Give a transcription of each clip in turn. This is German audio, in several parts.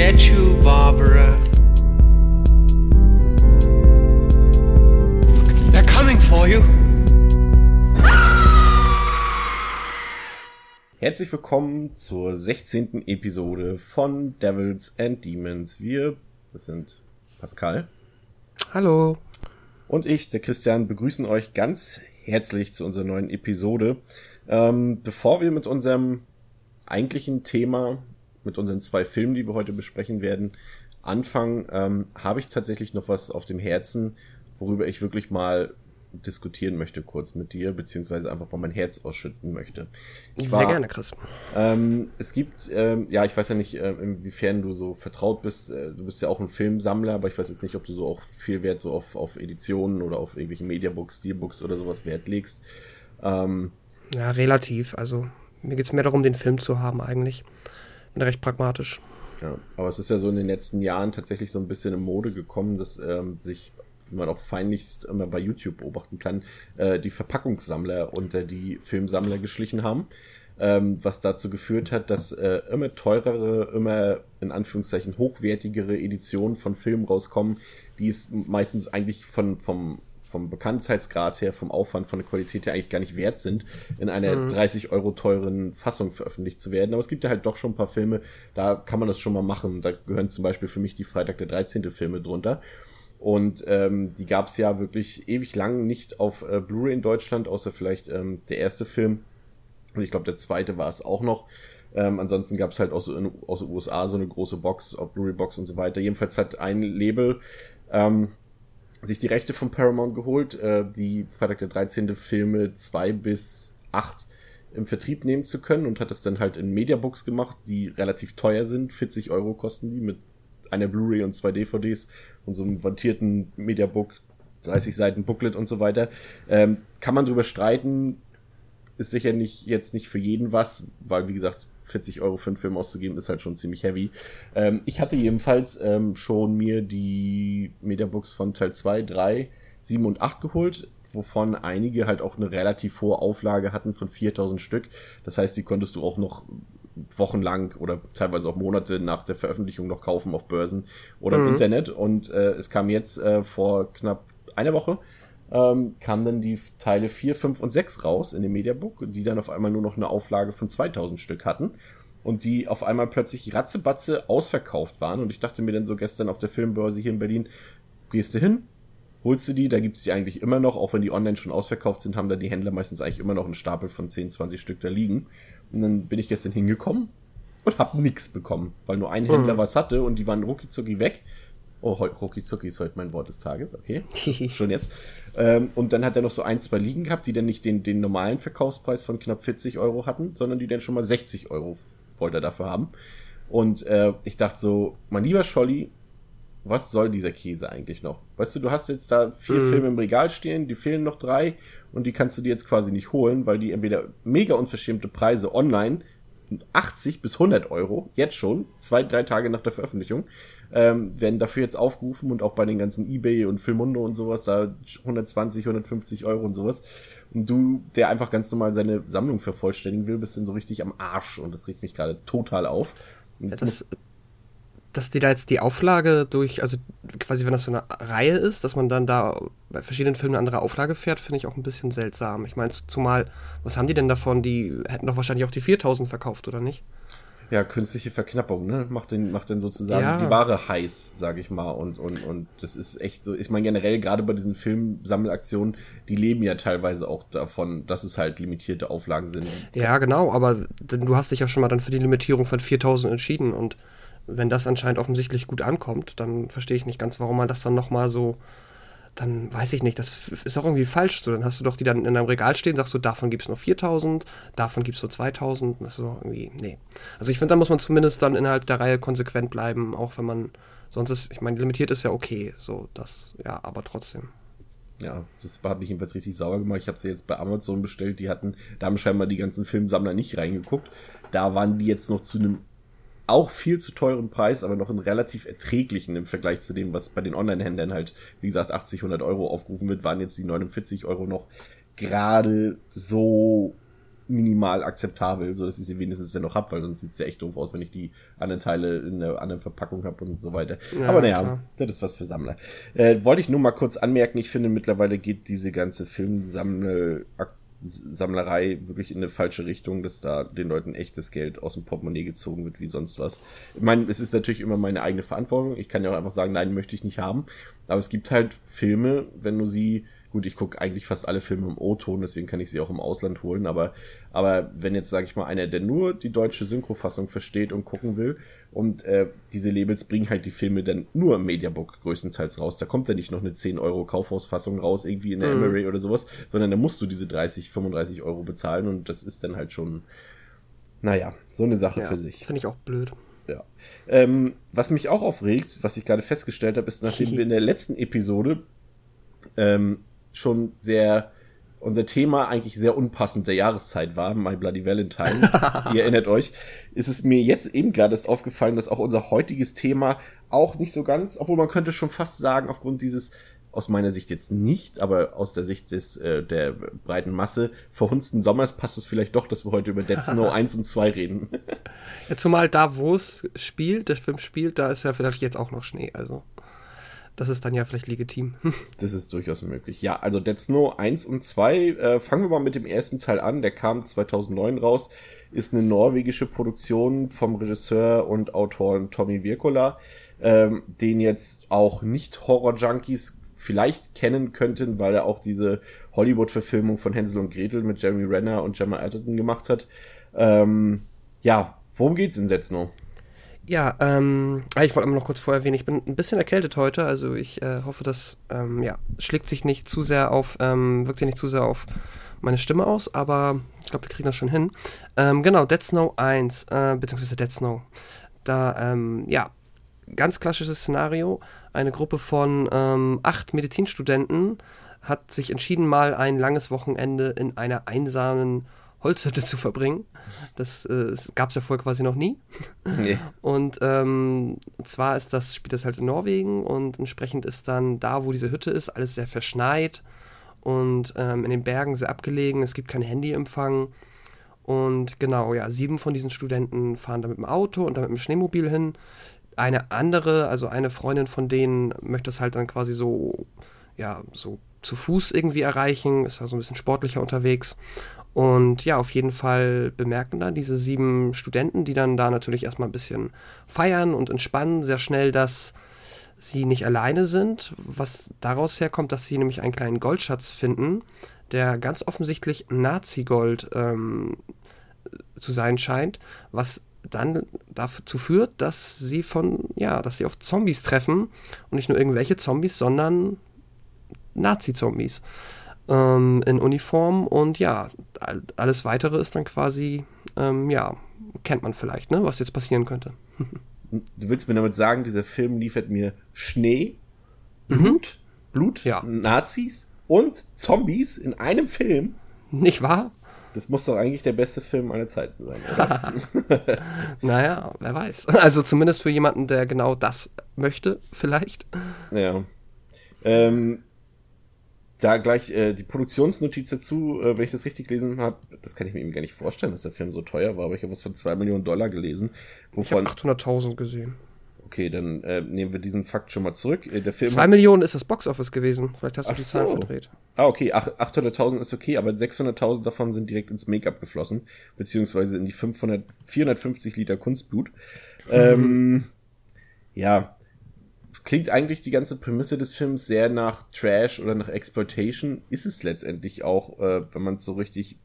get you, Barbara. They're coming for you. Herzlich willkommen zur 16. Episode von Devils and Demons. Wir, das sind Pascal. Hallo. Und ich, der Christian, begrüßen euch ganz herzlich zu unserer neuen Episode. Ähm, bevor wir mit unserem eigentlichen Thema, mit unseren zwei Filmen, die wir heute besprechen werden, anfangen, ähm, habe ich tatsächlich noch was auf dem Herzen, worüber ich wirklich mal diskutieren möchte kurz mit dir, beziehungsweise einfach mal mein Herz ausschütten möchte. Ich Sehr war, gerne, Chris. Ähm, es gibt, ähm, ja, ich weiß ja nicht, äh, inwiefern du so vertraut bist. Äh, du bist ja auch ein Filmsammler, aber ich weiß jetzt nicht, ob du so auch viel Wert so auf, auf Editionen oder auf irgendwelche Mediabooks, Steelbooks oder sowas Wert legst. Ähm, ja, relativ. Also mir geht es mehr darum, den Film zu haben eigentlich. Bin recht pragmatisch. Ja, aber es ist ja so in den letzten Jahren tatsächlich so ein bisschen in Mode gekommen, dass ähm, sich wie man auch feinlichst immer bei YouTube beobachten kann, äh, die Verpackungssammler unter die Filmsammler geschlichen haben. Ähm, was dazu geführt hat, dass äh, immer teurere, immer in Anführungszeichen hochwertigere Editionen von Filmen rauskommen, die es meistens eigentlich von, vom, vom Bekanntheitsgrad her, vom Aufwand, von der Qualität her eigentlich gar nicht wert sind, in einer mhm. 30 Euro teuren Fassung veröffentlicht zu werden. Aber es gibt ja halt doch schon ein paar Filme, da kann man das schon mal machen. Da gehören zum Beispiel für mich die Freitag der 13. Filme drunter. Und ähm, die gab es ja wirklich ewig lang nicht auf äh, Blu-ray in Deutschland, außer vielleicht ähm, der erste Film. Und ich glaube, der zweite war es auch noch. Ähm, ansonsten gab es halt auch so in, aus den USA so eine große Box, auf Blu-ray-Box und so weiter. Jedenfalls hat ein Label ähm, sich die Rechte von Paramount geholt, äh, die Freitag der 13. Filme zwei bis acht im Vertrieb nehmen zu können und hat das dann halt in Mediabooks gemacht, die relativ teuer sind. 40 Euro kosten die mit einer Blu-ray und zwei DVDs und so einem vantierten Mediabook, 30 Seiten Booklet und so weiter. Ähm, kann man drüber streiten, ist sicher nicht jetzt nicht für jeden was, weil wie gesagt, 40 Euro für einen Film auszugeben, ist halt schon ziemlich heavy. Ähm, ich hatte jedenfalls ähm, schon mir die Mediabooks von Teil 2, 3, 7 und 8 geholt, wovon einige halt auch eine relativ hohe Auflage hatten von 4000 Stück. Das heißt, die konntest du auch noch wochenlang oder teilweise auch Monate nach der Veröffentlichung noch kaufen auf Börsen oder mhm. im Internet. Und äh, es kam jetzt äh, vor knapp einer Woche, ähm, kamen dann die Teile 4, 5 und 6 raus in dem Mediabook, die dann auf einmal nur noch eine Auflage von 2000 Stück hatten. Und die auf einmal plötzlich ratzebatze ausverkauft waren. Und ich dachte mir dann so gestern auf der Filmbörse hier in Berlin, gehst du hin, holst du die, da gibt's die eigentlich immer noch, auch wenn die online schon ausverkauft sind, haben da die Händler meistens eigentlich immer noch einen Stapel von 10, 20 Stück da liegen. Und dann bin ich gestern hingekommen und hab nix bekommen, weil nur ein Händler mhm. was hatte und die waren ruckizucki weg. Oh, ruckizucki ist heute mein Wort des Tages, okay. Schon jetzt. Ähm, und dann hat er noch so ein, zwei liegen gehabt, die dann nicht den, den normalen Verkaufspreis von knapp 40 Euro hatten, sondern die dann schon mal 60 Euro wollte er dafür haben. Und äh, ich dachte so, mein lieber Scholli, was soll dieser Käse eigentlich noch? Weißt du, du hast jetzt da vier mhm. Filme im Regal stehen, die fehlen noch drei und die kannst du dir jetzt quasi nicht holen, weil die entweder mega unverschämte Preise online 80 bis 100 Euro, jetzt schon, zwei, drei Tage nach der Veröffentlichung, ähm, werden dafür jetzt aufgerufen und auch bei den ganzen Ebay und Filmundo und sowas, da 120, 150 Euro und sowas. Und du, der einfach ganz normal seine Sammlung vervollständigen will, bist dann so richtig am Arsch und das regt mich gerade total auf. Ja, das, dass die da jetzt die Auflage durch, also quasi wenn das so eine Reihe ist, dass man dann da bei verschiedenen Filmen eine andere Auflage fährt, finde ich auch ein bisschen seltsam. Ich meine, zumal, was haben die denn davon? Die hätten doch wahrscheinlich auch die 4000 verkauft, oder nicht? Ja, künstliche Verknappung, ne? Macht den, macht den sozusagen ja. die Ware heiß, sage ich mal. Und, und, und das ist echt so, ich meine generell gerade bei diesen Filmsammelaktionen, die leben ja teilweise auch davon, dass es halt limitierte Auflagen sind. Ja, genau, aber du hast dich ja schon mal dann für die Limitierung von 4000 entschieden und wenn das anscheinend offensichtlich gut ankommt, dann verstehe ich nicht ganz, warum man das dann nochmal so, dann weiß ich nicht, das ist auch irgendwie falsch so. Dann hast du doch die dann in deinem Regal stehen, sagst du, davon gibt es nur 4000, davon gibt es nur 2000, das ist so irgendwie, nee. Also ich finde, da muss man zumindest dann innerhalb der Reihe konsequent bleiben, auch wenn man, sonst ist, ich meine, limitiert ist ja okay, so, das, ja, aber trotzdem. Ja, das hat mich jedenfalls richtig sauer gemacht. Ich habe sie jetzt bei Amazon bestellt. Die hatten, da haben scheinbar die ganzen Filmsammler nicht reingeguckt. Da waren die jetzt noch zu einem auch viel zu teuren Preis, aber noch einen relativ erträglichen im Vergleich zu dem, was bei den Online-Händlern halt, wie gesagt, 80, 100 Euro aufgerufen wird, waren jetzt die 49 Euro noch gerade so minimal akzeptabel, so dass ich sie wenigstens dann noch hab, weil sonst sieht's ja echt doof aus, wenn ich die anderen Teile in einer anderen Verpackung habe und so weiter. Ja, Aber naja, klar. das ist was für Sammler. Äh, wollte ich nur mal kurz anmerken, ich finde mittlerweile geht diese ganze Filmsammel Sammlerei wirklich in eine falsche Richtung, dass da den Leuten echtes Geld aus dem Portemonnaie gezogen wird, wie sonst was. Ich meine, es ist natürlich immer meine eigene Verantwortung. Ich kann ja auch einfach sagen, nein, möchte ich nicht haben. Aber es gibt halt Filme, wenn du sie, gut, ich gucke eigentlich fast alle Filme im O-Ton, deswegen kann ich sie auch im Ausland holen, aber, aber wenn jetzt, sage ich mal, einer, der nur die deutsche Synchrofassung versteht und gucken will, und äh, diese Labels bringen halt die Filme dann nur im Mediabook größtenteils raus. Da kommt dann nicht noch eine 10 Euro Kaufhausfassung raus, irgendwie in der Mhm. Emery oder sowas, sondern da musst du diese 30, 35 Euro bezahlen und das ist dann halt schon, naja, so eine Sache Ja, für sich. Finde ich auch blöd. Ja. Ähm, was mich auch aufregt, was ich gerade festgestellt habe, ist, nachdem wir in der letzten Episode ähm, schon sehr unser Thema eigentlich sehr unpassend der Jahreszeit war, My Bloody Valentine, ihr erinnert euch, ist es mir jetzt eben gerade erst aufgefallen, dass auch unser heutiges Thema auch nicht so ganz, obwohl man könnte schon fast sagen, aufgrund dieses aus meiner Sicht jetzt nicht, aber aus der Sicht des äh, der breiten Masse verhunzten Sommers passt es vielleicht doch, dass wir heute über Dead Snow 1 und 2 reden. Ja, zumal da, wo es spielt, der Film spielt, da ist ja vielleicht jetzt auch noch Schnee. Also, das ist dann ja vielleicht legitim. Das ist durchaus möglich. Ja, also Dead Snow 1 und 2, äh, fangen wir mal mit dem ersten Teil an. Der kam 2009 raus, ist eine norwegische Produktion vom Regisseur und Autoren Tommy Wirkola, ähm, den jetzt auch nicht Horror-Junkies vielleicht kennen könnten, weil er auch diese Hollywood-Verfilmung von Hänsel und Gretel mit Jeremy Renner und Gemma Arterton gemacht hat. Ähm, ja, worum geht's in Dead Snow? Ja, ähm, ah, ich wollte noch kurz vorher erwähnen, ich bin ein bisschen erkältet heute, also ich äh, hoffe, das ähm, ja, schlägt sich nicht zu sehr auf, ähm, wirkt sich nicht zu sehr auf meine Stimme aus, aber ich glaube, wir kriegen das schon hin. Ähm, genau, Dead Snow 1, äh, beziehungsweise Dead Snow. Da, ähm, ja, ganz klassisches Szenario. Eine Gruppe von ähm, acht Medizinstudenten hat sich entschieden, mal ein langes Wochenende in einer einsamen Holzhütte zu verbringen. Das äh, gab es ja vorher quasi noch nie. Nee. Und ähm, zwar ist das, spielt das halt in Norwegen und entsprechend ist dann da, wo diese Hütte ist, alles sehr verschneit und ähm, in den Bergen sehr abgelegen. Es gibt keinen Handyempfang. Und genau, ja, sieben von diesen Studenten fahren da mit dem Auto und dann mit dem Schneemobil hin. Eine andere, also eine Freundin von denen, möchte es halt dann quasi so, ja, so zu Fuß irgendwie erreichen, ist da so ein bisschen sportlicher unterwegs. Und ja, auf jeden Fall bemerken dann diese sieben Studenten, die dann da natürlich erstmal ein bisschen feiern und entspannen, sehr schnell, dass sie nicht alleine sind, was daraus herkommt, dass sie nämlich einen kleinen Goldschatz finden, der ganz offensichtlich Nazi-Gold ähm, zu sein scheint, was dann dazu führt, dass sie von, ja, dass sie auf Zombies treffen und nicht nur irgendwelche Zombies, sondern Nazi-Zombies ähm, in Uniform und ja, all- alles weitere ist dann quasi, ähm, ja, kennt man vielleicht, ne, was jetzt passieren könnte. Du willst mir damit sagen, dieser Film liefert mir Schnee, Blut, Blut, Ja. Nazis und Zombies in einem Film? Nicht wahr? Das muss doch eigentlich der beste Film aller Zeiten sein, oder? Naja, wer weiß. Also zumindest für jemanden, der genau das möchte, vielleicht. ja. Ähm, da gleich äh, die Produktionsnotiz dazu, äh, wenn ich das richtig gelesen habe, das kann ich mir eben gar nicht vorstellen, dass der Film so teuer war, aber ich habe was von 2 Millionen Dollar gelesen. Ich habe Wovon, 800.000 gesehen. okay, dann äh, nehmen wir diesen Fakt schon mal zurück. Äh, der Film Zwei Millionen ist das Boxoffice gewesen. Vielleicht hast du Ach die Zahlen so. verdreht. Ah, okay, ach- 800.000 ist okay, aber 600.000 davon sind direkt ins Make-up geflossen, beziehungsweise in die 500, 450 Liter Kunstblut. Ähm, ja, klingt eigentlich die ganze Prämisse des Films sehr nach Trash oder nach Exploitation. Ist es letztendlich auch, äh, wenn man es so richtig,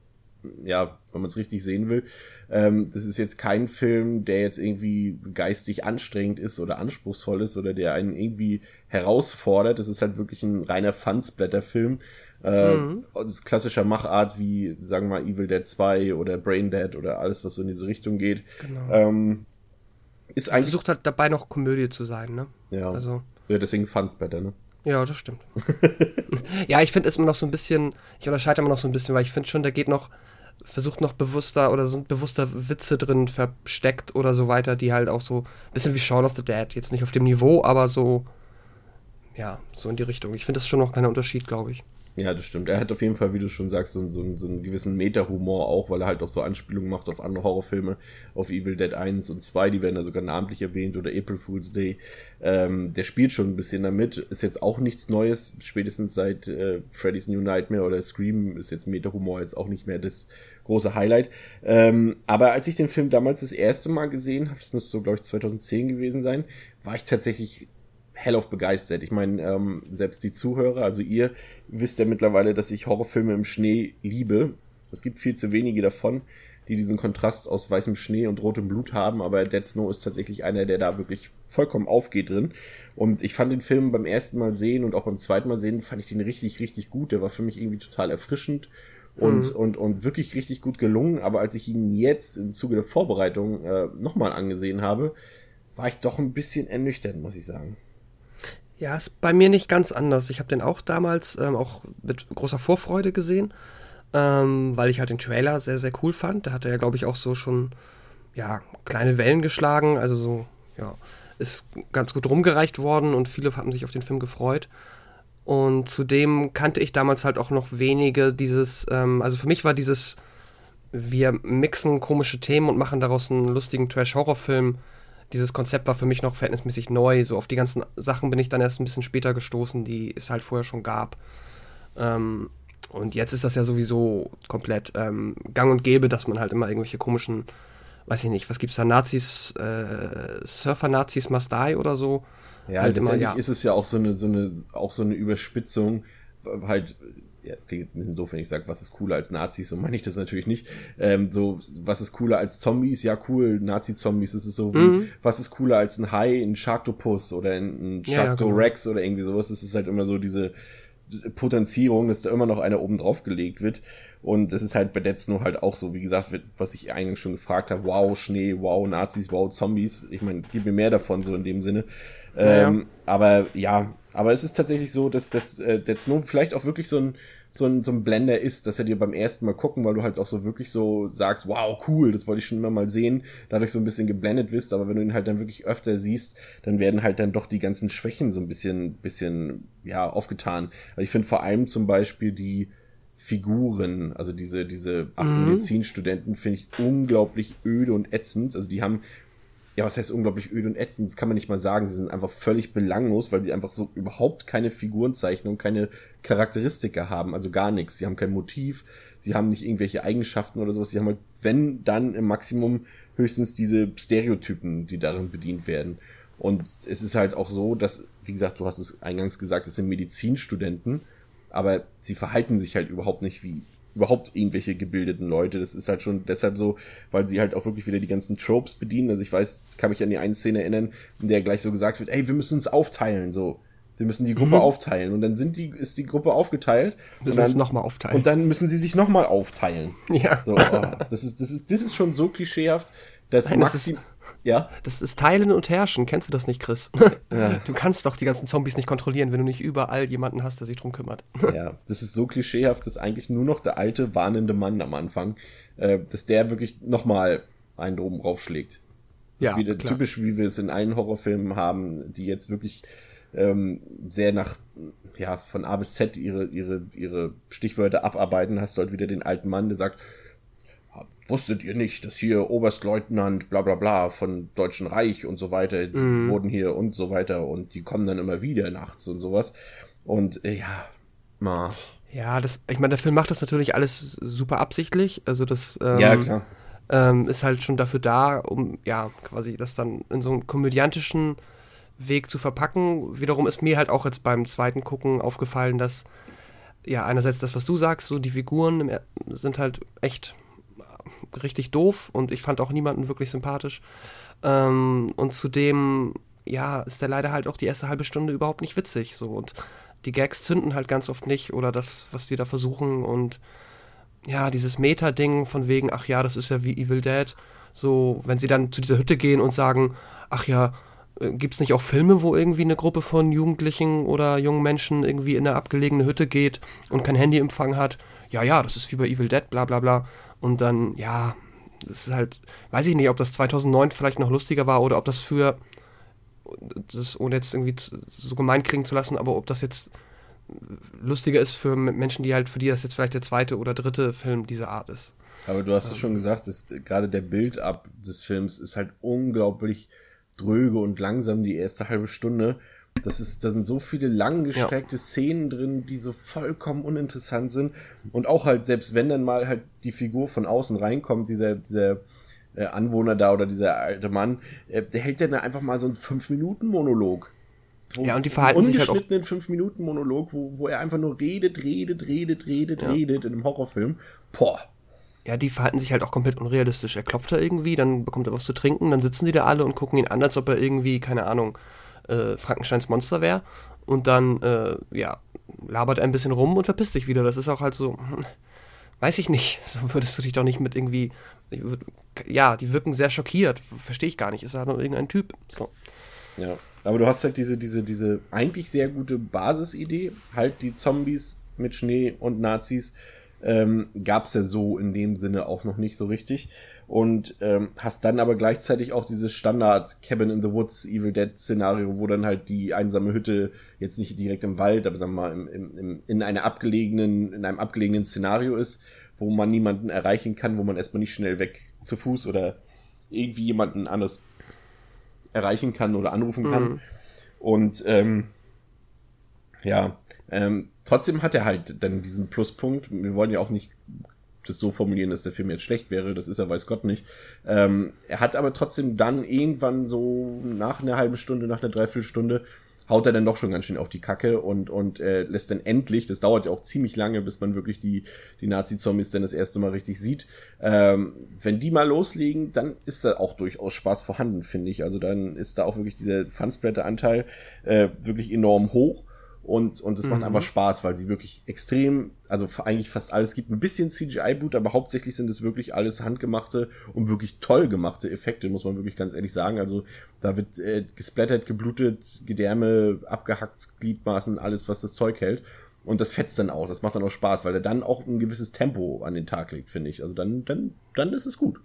ja, wenn man es richtig sehen will. Ähm, das ist jetzt kein Film, der jetzt irgendwie geistig anstrengend ist oder anspruchsvoll ist oder der einen irgendwie herausfordert. Das ist halt wirklich ein reiner Fansblätter-Film. Äh, ist klassischer Machart wie, sagen wir mal, Evil Dead 2 oder Brain Dead oder alles, was so in diese Richtung geht. Genau. Ähm, ist eigentlich, versucht halt dabei noch Komödie zu sein, ne? ja, Also, ja, deswegen Fansblätter, ne? ja, das stimmt. ja, ich finde es immer noch so ein bisschen, ich unterscheide immer noch so ein bisschen, weil ich finde schon, der geht noch, versucht noch bewusster oder sind bewusster Witze drin versteckt oder so weiter, die halt auch so ein bisschen wie Shaun of the Dead, jetzt nicht auf dem Niveau, aber so, ja, so in die Richtung. Ich finde das schon noch ein kleiner Unterschied, glaube ich. Ja, das stimmt. Er hat auf jeden Fall, wie du schon sagst, so, so, so einen gewissen Meta-Humor auch, weil er halt auch so Anspielungen macht auf andere Horrorfilme, auf Evil Dead 1 und 2, die werden da sogar namentlich erwähnt, oder April Fool's Day. Ähm, der spielt schon ein bisschen damit, ist jetzt auch nichts Neues, spätestens seit äh, Freddy's New Nightmare oder Scream ist jetzt Meta-Humor jetzt auch nicht mehr das große Highlight. Ähm, aber als ich den Film damals das erste Mal gesehen habe, das müsste so, glaube ich, 2010 gewesen sein, war ich tatsächlich hellauf begeistert. Ich meine, ähm, selbst die Zuhörer, also ihr, wisst ja mittlerweile, dass ich Horrorfilme im Schnee liebe. Es gibt viel zu wenige davon, die diesen Kontrast aus weißem Schnee und rotem Blut haben, aber Dead Snow ist tatsächlich einer, der da wirklich vollkommen aufgeht drin. Und ich fand den Film beim ersten Mal sehen und auch beim zweiten Mal sehen, fand ich den richtig, richtig gut. Der war für mich irgendwie total erfrischend und, mhm. und, und wirklich richtig gut gelungen. Aber als ich ihn jetzt im Zuge der Vorbereitung äh, nochmal angesehen habe, war ich doch ein bisschen ernüchtert, muss ich sagen. Ja, ist bei mir nicht ganz anders. Ich habe den auch damals ähm, auch mit großer Vorfreude gesehen, ähm, weil ich halt den Trailer sehr, sehr cool fand. Da hat er ja, glaube ich, auch so schon ja, kleine Wellen geschlagen. Also so, ja, ist ganz gut rumgereicht worden und viele haben sich auf den Film gefreut. Und zudem kannte ich damals halt auch noch wenige dieses, ähm, also für mich war dieses, wir mixen komische Themen und machen daraus einen lustigen Trash-Horror-Film dieses Konzept war für mich noch verhältnismäßig neu. So auf die ganzen Sachen bin ich dann erst ein bisschen später gestoßen, die es halt vorher schon gab. Ähm, und jetzt ist das ja sowieso komplett ähm, gang und gäbe, dass man halt immer irgendwelche komischen, weiß ich nicht, was gibt's da, Nazis, äh, Surfer-Nazis must die oder so. Ja, halt letztendlich immer, ja. ist es ja auch so eine, so eine, auch so eine Überspitzung, halt ja, es klingt jetzt ein bisschen doof, wenn ich sage, was ist cooler als Nazis, so meine ich das natürlich nicht. Ähm, so, was ist cooler als Zombies? Ja, cool, Nazi-Zombies, das ist so wie, mhm. was ist cooler als ein Hai, ein Sharktopus oder ein, ein Sharktorex ja, ja, genau. oder irgendwie sowas. Das ist halt immer so diese Potenzierung, dass da immer noch einer oben drauf gelegt wird. Und das ist halt bei Dead Snow halt auch so, wie gesagt, was ich eigentlich schon gefragt habe, wow, Schnee, wow, Nazis, wow, Zombies. Ich meine, gib mir mehr davon, so in dem Sinne. Ähm, aber ja, aber es ist tatsächlich so, dass, dass äh, Dead Snow vielleicht auch wirklich so ein, so, ein, so ein Blender ist, dass er dir beim ersten Mal gucken, weil du halt auch so wirklich so sagst, wow, cool, das wollte ich schon immer mal sehen, dadurch so ein bisschen geblendet wirst, aber wenn du ihn halt dann wirklich öfter siehst, dann werden halt dann doch die ganzen Schwächen so ein bisschen, bisschen, ja, aufgetan. Also ich finde vor allem zum Beispiel die, Figuren, also diese, diese acht mhm. Medizinstudenten, finde ich unglaublich öde und ätzend. Also die haben ja, was heißt unglaublich öde und ätzend? Das kann man nicht mal sagen. Sie sind einfach völlig belanglos, weil sie einfach so überhaupt keine Figurenzeichnung, keine Charakteristika haben, also gar nichts. Sie haben kein Motiv, sie haben nicht irgendwelche Eigenschaften oder sowas. Sie haben halt, wenn, dann im Maximum höchstens diese Stereotypen, die darin bedient werden. Und es ist halt auch so, dass, wie gesagt, du hast es eingangs gesagt, es sind Medizinstudenten, aber sie verhalten sich halt überhaupt nicht wie überhaupt irgendwelche gebildeten Leute. Das ist halt schon deshalb so, weil sie halt auch wirklich wieder die ganzen Tropes bedienen. Also ich weiß, kann mich an die eine Szene erinnern, in der gleich so gesagt wird, ey, wir müssen uns aufteilen, so. Wir müssen die Gruppe mhm. aufteilen. Und dann sind die, ist die Gruppe aufgeteilt. Müssen wir nochmal aufteilen. Und dann müssen sie sich nochmal aufteilen. Ja. So, oh, das ist, das ist, das ist schon so klischeehaft, dass Nein, Maxim, ja. Das ist Teilen und Herrschen. Kennst du das nicht, Chris? Ja. Du kannst doch die ganzen Zombies nicht kontrollieren, wenn du nicht überall jemanden hast, der sich drum kümmert. Ja, das ist so klischeehaft, dass eigentlich nur noch der alte, warnende Mann am Anfang, äh, dass der wirklich nochmal einen droben raufschlägt. Das ja, ist wieder klar. typisch, wie wir es in allen Horrorfilmen haben, die jetzt wirklich ähm, sehr nach, ja, von A bis Z ihre, ihre, ihre Stichwörter abarbeiten. Hast du halt wieder den alten Mann, der sagt, wusstet ihr nicht, dass hier Oberstleutnant bla bla bla von Deutschen Reich und so weiter, die mm. wurden hier und so weiter und die kommen dann immer wieder nachts und sowas. Und äh, ja, ma. Ja, das, ich meine, der Film macht das natürlich alles super absichtlich. Also das ähm, ja, klar. Ähm, ist halt schon dafür da, um ja quasi das dann in so einem komödiantischen Weg zu verpacken. Wiederum ist mir halt auch jetzt beim zweiten Gucken aufgefallen, dass ja einerseits das, was du sagst, so die Figuren sind halt echt richtig doof und ich fand auch niemanden wirklich sympathisch. Ähm, und zudem, ja, ist der leider halt auch die erste halbe Stunde überhaupt nicht witzig. So und die Gags zünden halt ganz oft nicht oder das, was die da versuchen und ja, dieses Meta-Ding von wegen, ach ja, das ist ja wie Evil Dead. So, wenn sie dann zu dieser Hütte gehen und sagen, ach ja, äh, gibt es nicht auch Filme, wo irgendwie eine Gruppe von Jugendlichen oder jungen Menschen irgendwie in eine abgelegene Hütte geht und kein Handyempfang hat? Ja, ja, das ist wie bei Evil Dead, bla bla bla. Und dann, ja, das ist halt, weiß ich nicht, ob das 2009 vielleicht noch lustiger war oder ob das für, das ohne jetzt irgendwie so gemein klingen zu lassen, aber ob das jetzt lustiger ist für Menschen, die halt, für die das jetzt vielleicht der zweite oder dritte Film dieser Art ist. Aber du hast es schon gesagt, dass gerade der Build-up des Films ist halt unglaublich dröge und langsam die erste halbe Stunde. Das ist, da sind so viele langgestreckte ja. Szenen drin, die so vollkommen uninteressant sind. Und auch halt, selbst wenn dann mal halt die Figur von außen reinkommt, dieser, dieser äh, Anwohner da oder dieser alte Mann, äh, der hält dann einfach mal so einen 5-Minuten-Monolog. Ja, und die verhalten sich halt auch... 5-Minuten-Monolog, wo, wo er einfach nur redet, redet, redet, redet, ja. redet in einem Horrorfilm. Boah. Ja, die verhalten sich halt auch komplett unrealistisch. Er klopft da irgendwie, dann bekommt er was zu trinken, dann sitzen die da alle und gucken ihn an, als ob er irgendwie, keine Ahnung, äh, Frankensteins Monster wäre. Und dann, äh, ja, labert er ein bisschen rum und verpisst sich wieder. Das ist auch halt so, weiß ich nicht. So würdest du dich doch nicht mit irgendwie, ja, die wirken sehr schockiert. Verstehe ich gar nicht. Ist halt nur irgendein Typ. So. Ja, aber du hast halt diese, diese, diese eigentlich sehr gute Basisidee, halt die Zombies mit Schnee und Nazis ähm, gab es ja so in dem Sinne auch noch nicht so richtig. Und ähm, hast dann aber gleichzeitig auch dieses Standard Cabin in the Woods, Evil Dead Szenario, wo dann halt die einsame Hütte jetzt nicht direkt im Wald, aber sagen wir mal im, im, im, in einer abgelegenen, in einem abgelegenen Szenario ist, wo man niemanden erreichen kann, wo man erstmal nicht schnell weg zu Fuß oder irgendwie jemanden anders erreichen kann oder anrufen kann. Mhm. Und ähm, ja, ähm, trotzdem hat er halt dann diesen Pluspunkt. Wir wollen ja auch nicht das so formulieren, dass der Film jetzt schlecht wäre, das ist er weiß Gott nicht. Ähm, er hat aber trotzdem dann irgendwann so nach einer halben Stunde, nach einer Dreiviertelstunde, haut er dann doch schon ganz schön auf die Kacke und, und äh, lässt dann endlich, das dauert ja auch ziemlich lange, bis man wirklich die, die Nazi-Zombies dann das erste Mal richtig sieht. Ähm, wenn die mal loslegen, dann ist da auch durchaus Spaß vorhanden, finde ich. Also dann ist da auch wirklich dieser Fansplatter-Anteil äh, wirklich enorm hoch. Und, und es mhm. macht einfach Spaß, weil sie wirklich extrem, also eigentlich fast alles gibt ein bisschen CGI-Boot, aber hauptsächlich sind es wirklich alles handgemachte und wirklich toll gemachte Effekte, muss man wirklich ganz ehrlich sagen. Also da wird äh, gesplattert, geblutet, Gedärme, abgehackt, Gliedmaßen, alles, was das Zeug hält. Und das fetzt dann auch, das macht dann auch Spaß, weil er dann auch ein gewisses Tempo an den Tag legt, finde ich. Also dann, dann, dann ist es gut.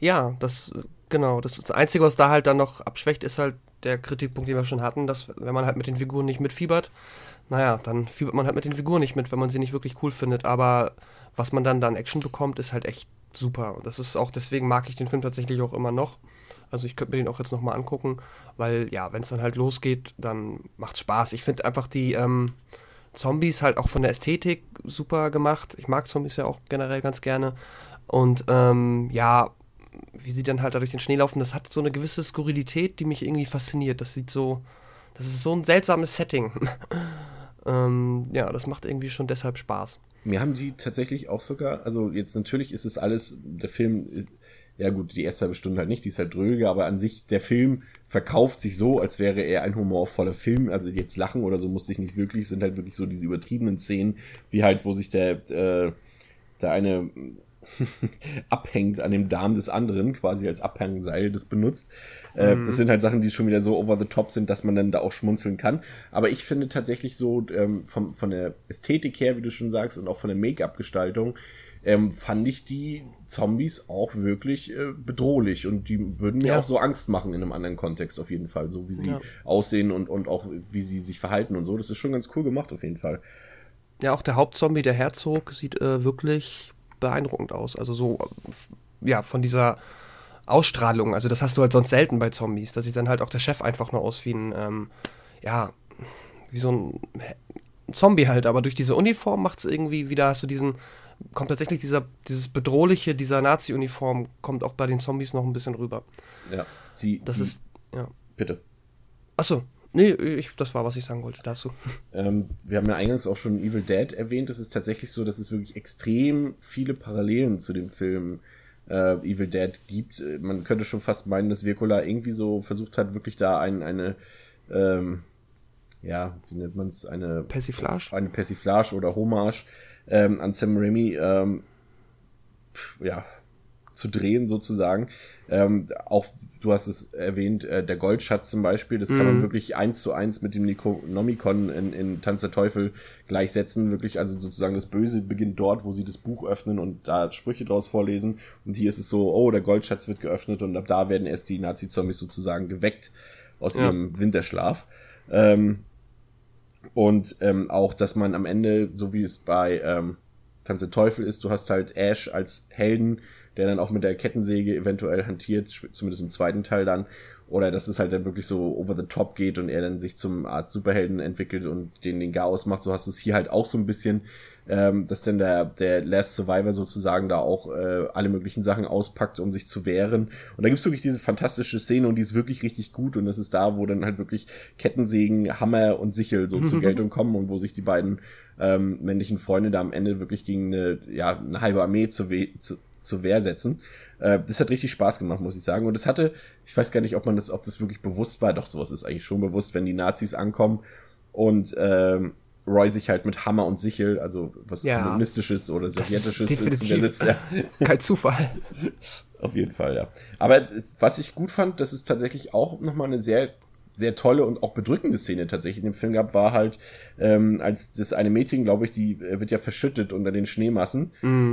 Ja, das, genau. Das, das Einzige, was da halt dann noch abschwächt, ist halt der Kritikpunkt, den wir schon hatten, dass wenn man halt mit den Figuren nicht mitfiebert, naja, dann fiebert man halt mit den Figuren nicht mit, wenn man sie nicht wirklich cool findet. Aber was man dann da an Action bekommt, ist halt echt super. Und das ist auch, deswegen mag ich den Film tatsächlich auch immer noch. Also ich könnte mir den auch jetzt nochmal angucken, weil ja, wenn es dann halt losgeht, dann macht's Spaß. Ich finde einfach die ähm, Zombies halt auch von der Ästhetik super gemacht. Ich mag Zombies ja auch generell ganz gerne. Und ähm, ja, wie sie dann halt da durch den Schnee laufen, das hat so eine gewisse Skurrilität, die mich irgendwie fasziniert. Das sieht so, das ist so ein seltsames Setting. ähm, ja, das macht irgendwie schon deshalb Spaß. Mir haben sie tatsächlich auch sogar, also jetzt natürlich ist es alles, der Film ist, ja gut, die erste halbe Stunde halt nicht, die ist halt dröge, aber an sich, der Film verkauft sich so, als wäre er ein humorvoller Film. Also jetzt lachen oder so musste ich nicht wirklich, sind halt wirklich so diese übertriebenen Szenen, wie halt, wo sich der, äh, der eine abhängt an dem Darm des anderen, quasi als Abhangseil das benutzt. Äh, mhm. Das sind halt Sachen, die schon wieder so over the top sind, dass man dann da auch schmunzeln kann. Aber ich finde tatsächlich so ähm, vom, von der Ästhetik her, wie du schon sagst, und auch von der Make-up-Gestaltung, ähm, fand ich die Zombies auch wirklich äh, bedrohlich und die würden mir ja. auch so Angst machen in einem anderen Kontext auf jeden Fall, so wie sie ja. aussehen und, und auch wie sie sich verhalten und so. Das ist schon ganz cool gemacht auf jeden Fall. Ja, auch der Hauptzombie, der Herzog, sieht äh, wirklich beeindruckend aus. Also so, ja, von dieser Ausstrahlung. Also das hast du halt sonst selten bei Zombies. Da sieht dann halt auch der Chef einfach nur aus wie ein, ähm, ja, wie so ein Zombie halt. Aber durch diese Uniform macht es irgendwie wieder, hast du diesen, kommt tatsächlich dieser, dieses Bedrohliche dieser Nazi-Uniform, kommt auch bei den Zombies noch ein bisschen rüber. Ja, sie. Das die, ist, ja. Bitte. Achso, Nee, ich, das war, was ich sagen wollte dazu. Ähm, wir haben ja eingangs auch schon Evil Dead erwähnt. Es ist tatsächlich so, dass es wirklich extrem viele Parallelen zu dem Film äh, Evil Dead gibt. Man könnte schon fast meinen, dass Virkola irgendwie so versucht hat, wirklich da ein, eine, ähm, ja, wie nennt man es, eine Persiflage? Eine Persiflage oder Hommage ähm, an Sam Raimi, ähm, ja, zu drehen sozusagen. Ähm, auch du hast es erwähnt, äh, der Goldschatz zum Beispiel, das kann man mhm. wirklich eins zu eins mit dem Necronomicon in, in Tanz der Teufel gleichsetzen. Wirklich, also sozusagen das Böse beginnt dort, wo sie das Buch öffnen und da Sprüche draus vorlesen. Und hier ist es so, oh, der Goldschatz wird geöffnet und ab da werden erst die Nazi-Zombies sozusagen geweckt aus ja. ihrem Winterschlaf. Ähm, Und ähm, auch, dass man am Ende, so wie es bei ähm, Tanz der Teufel ist, du hast halt Ash als Helden, der dann auch mit der Kettensäge eventuell hantiert, zumindest im zweiten Teil dann. Oder dass es halt dann wirklich so over the top geht und er dann sich zum Art Superhelden entwickelt und den den Chaos macht. So hast du es hier halt auch so ein bisschen, ähm, dass dann der, der Last Survivor sozusagen da auch äh, alle möglichen Sachen auspackt, um sich zu wehren. Und da gibt's wirklich diese fantastische Szene und die ist wirklich richtig gut. Und das ist da, wo dann halt wirklich Kettensägen, Hammer und Sichel so zur Geltung kommen und wo sich die beiden ähm, männlichen Freunde da am Ende wirklich gegen eine, ja, eine halbe Armee zu, zu, zur Wehr setzen. Äh, das hat richtig Spaß gemacht, muss ich sagen. Und es hatte, ich weiß gar nicht, ob man das, ob das wirklich bewusst war. Doch, sowas ist eigentlich schon bewusst, wenn die Nazis ankommen und ähm, Roy sich halt mit Hammer und Sichel, also was Ja. kommunistisches oder sowjetisches Das ist definitiv sitzt, ja. Kein Zufall. Auf jeden Fall, ja. Aber was ich gut fand, dass es tatsächlich auch nochmal eine sehr, sehr tolle und auch bedrückende Szene tatsächlich in dem Film gab, war halt, ähm, als das eine Mädchen, glaube ich, die äh, wird ja verschüttet unter den Schneemassen.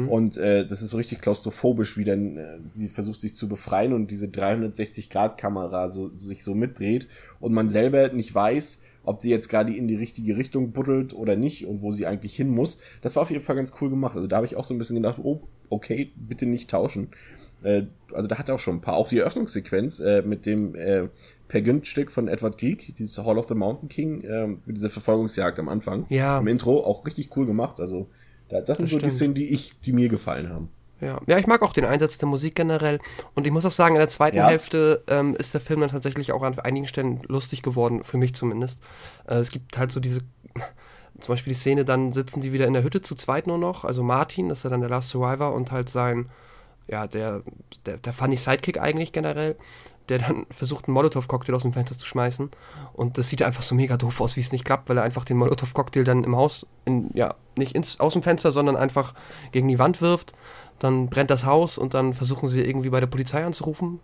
Und äh, das ist so richtig klaustrophobisch, wie dann äh, sie versucht sich zu befreien und diese 360-Grad-Kamera so, sich so mitdreht und man selber nicht weiß, ob sie jetzt gerade in die richtige Richtung buddelt oder nicht und wo sie eigentlich hin muss. Das war auf jeden Fall ganz cool gemacht. Also da habe ich auch so ein bisschen gedacht, oh, okay, bitte nicht tauschen. Äh, also da hat er auch schon ein paar. Auch die Eröffnungssequenz äh, mit dem äh, Per Günd-Stück von Edward Grieg, dieses Hall of the Mountain King, äh, mit dieser Verfolgungsjagd am Anfang. Ja. Im Intro auch richtig cool gemacht. Also da, das sind Das so die stimmt. Szenen, die ich, die mir gefallen haben. Ja. ja, ich mag auch den Einsatz der Musik generell. Und ich muss auch sagen, in der zweiten Ja. Hälfte ähm, ist der Film dann tatsächlich auch an einigen Stellen lustig geworden, für mich zumindest. Äh, es gibt halt so diese, zum Beispiel die Szene, dann sitzen die wieder in der Hütte zu zweit nur noch. Also Martin, das ist ja dann der Last Survivor und halt sein, ja, der, der, der funny Sidekick eigentlich generell, der dann versucht, einen Molotow-Cocktail aus dem Fenster zu schmeißen. Und das sieht einfach so mega doof aus, wie es nicht klappt, weil er einfach den Molotow-Cocktail dann im Haus, in, ja, nicht ins, aus dem Fenster, sondern einfach gegen die Wand wirft. Dann brennt das Haus und dann versuchen sie irgendwie bei der Polizei anzurufen.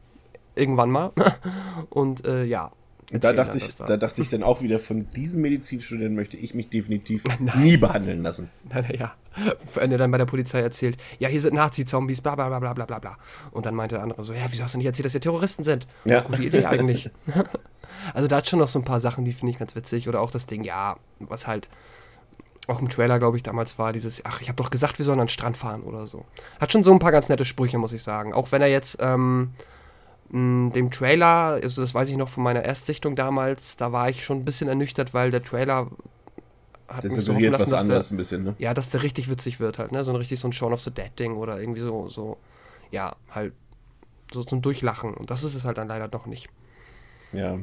Irgendwann mal. Und äh, ja. Da dachte, ich, das da dachte ich dann auch wieder, von diesem Medizinstudenten möchte ich mich definitiv nie behandeln lassen. Ja, wenn er dann bei der Polizei erzählt, ja, hier sind Nazi-Zombies, bla bla bla bla bla bla bla. Und dann meinte der andere so, ja, wieso hast du nicht erzählt, dass hier Terroristen sind? Ja. Gute Idee eigentlich. also da hat schon noch so ein paar Sachen, die finde ich ganz witzig. Oder auch das Ding, ja, was halt auch im Trailer, glaube ich, damals war, dieses, ach, ich habe doch gesagt, wir sollen an den Strand fahren oder so. Hat schon so ein paar ganz nette Sprüche, muss ich sagen. Auch wenn er jetzt ähm, mh, dem Trailer, also das weiß ich noch von meiner Erstsichtung damals, da war ich schon ein bisschen ernüchtert, weil der Trailer hat Das mich so lassen, was der, ein bisschen, ne? ja, dass der richtig witzig wird halt, ne? So ein richtig so ein Shaun of the Dead Ding oder irgendwie so, so, ja, halt so zum Durchlachen. Und das ist es halt dann leider noch nicht. Ja.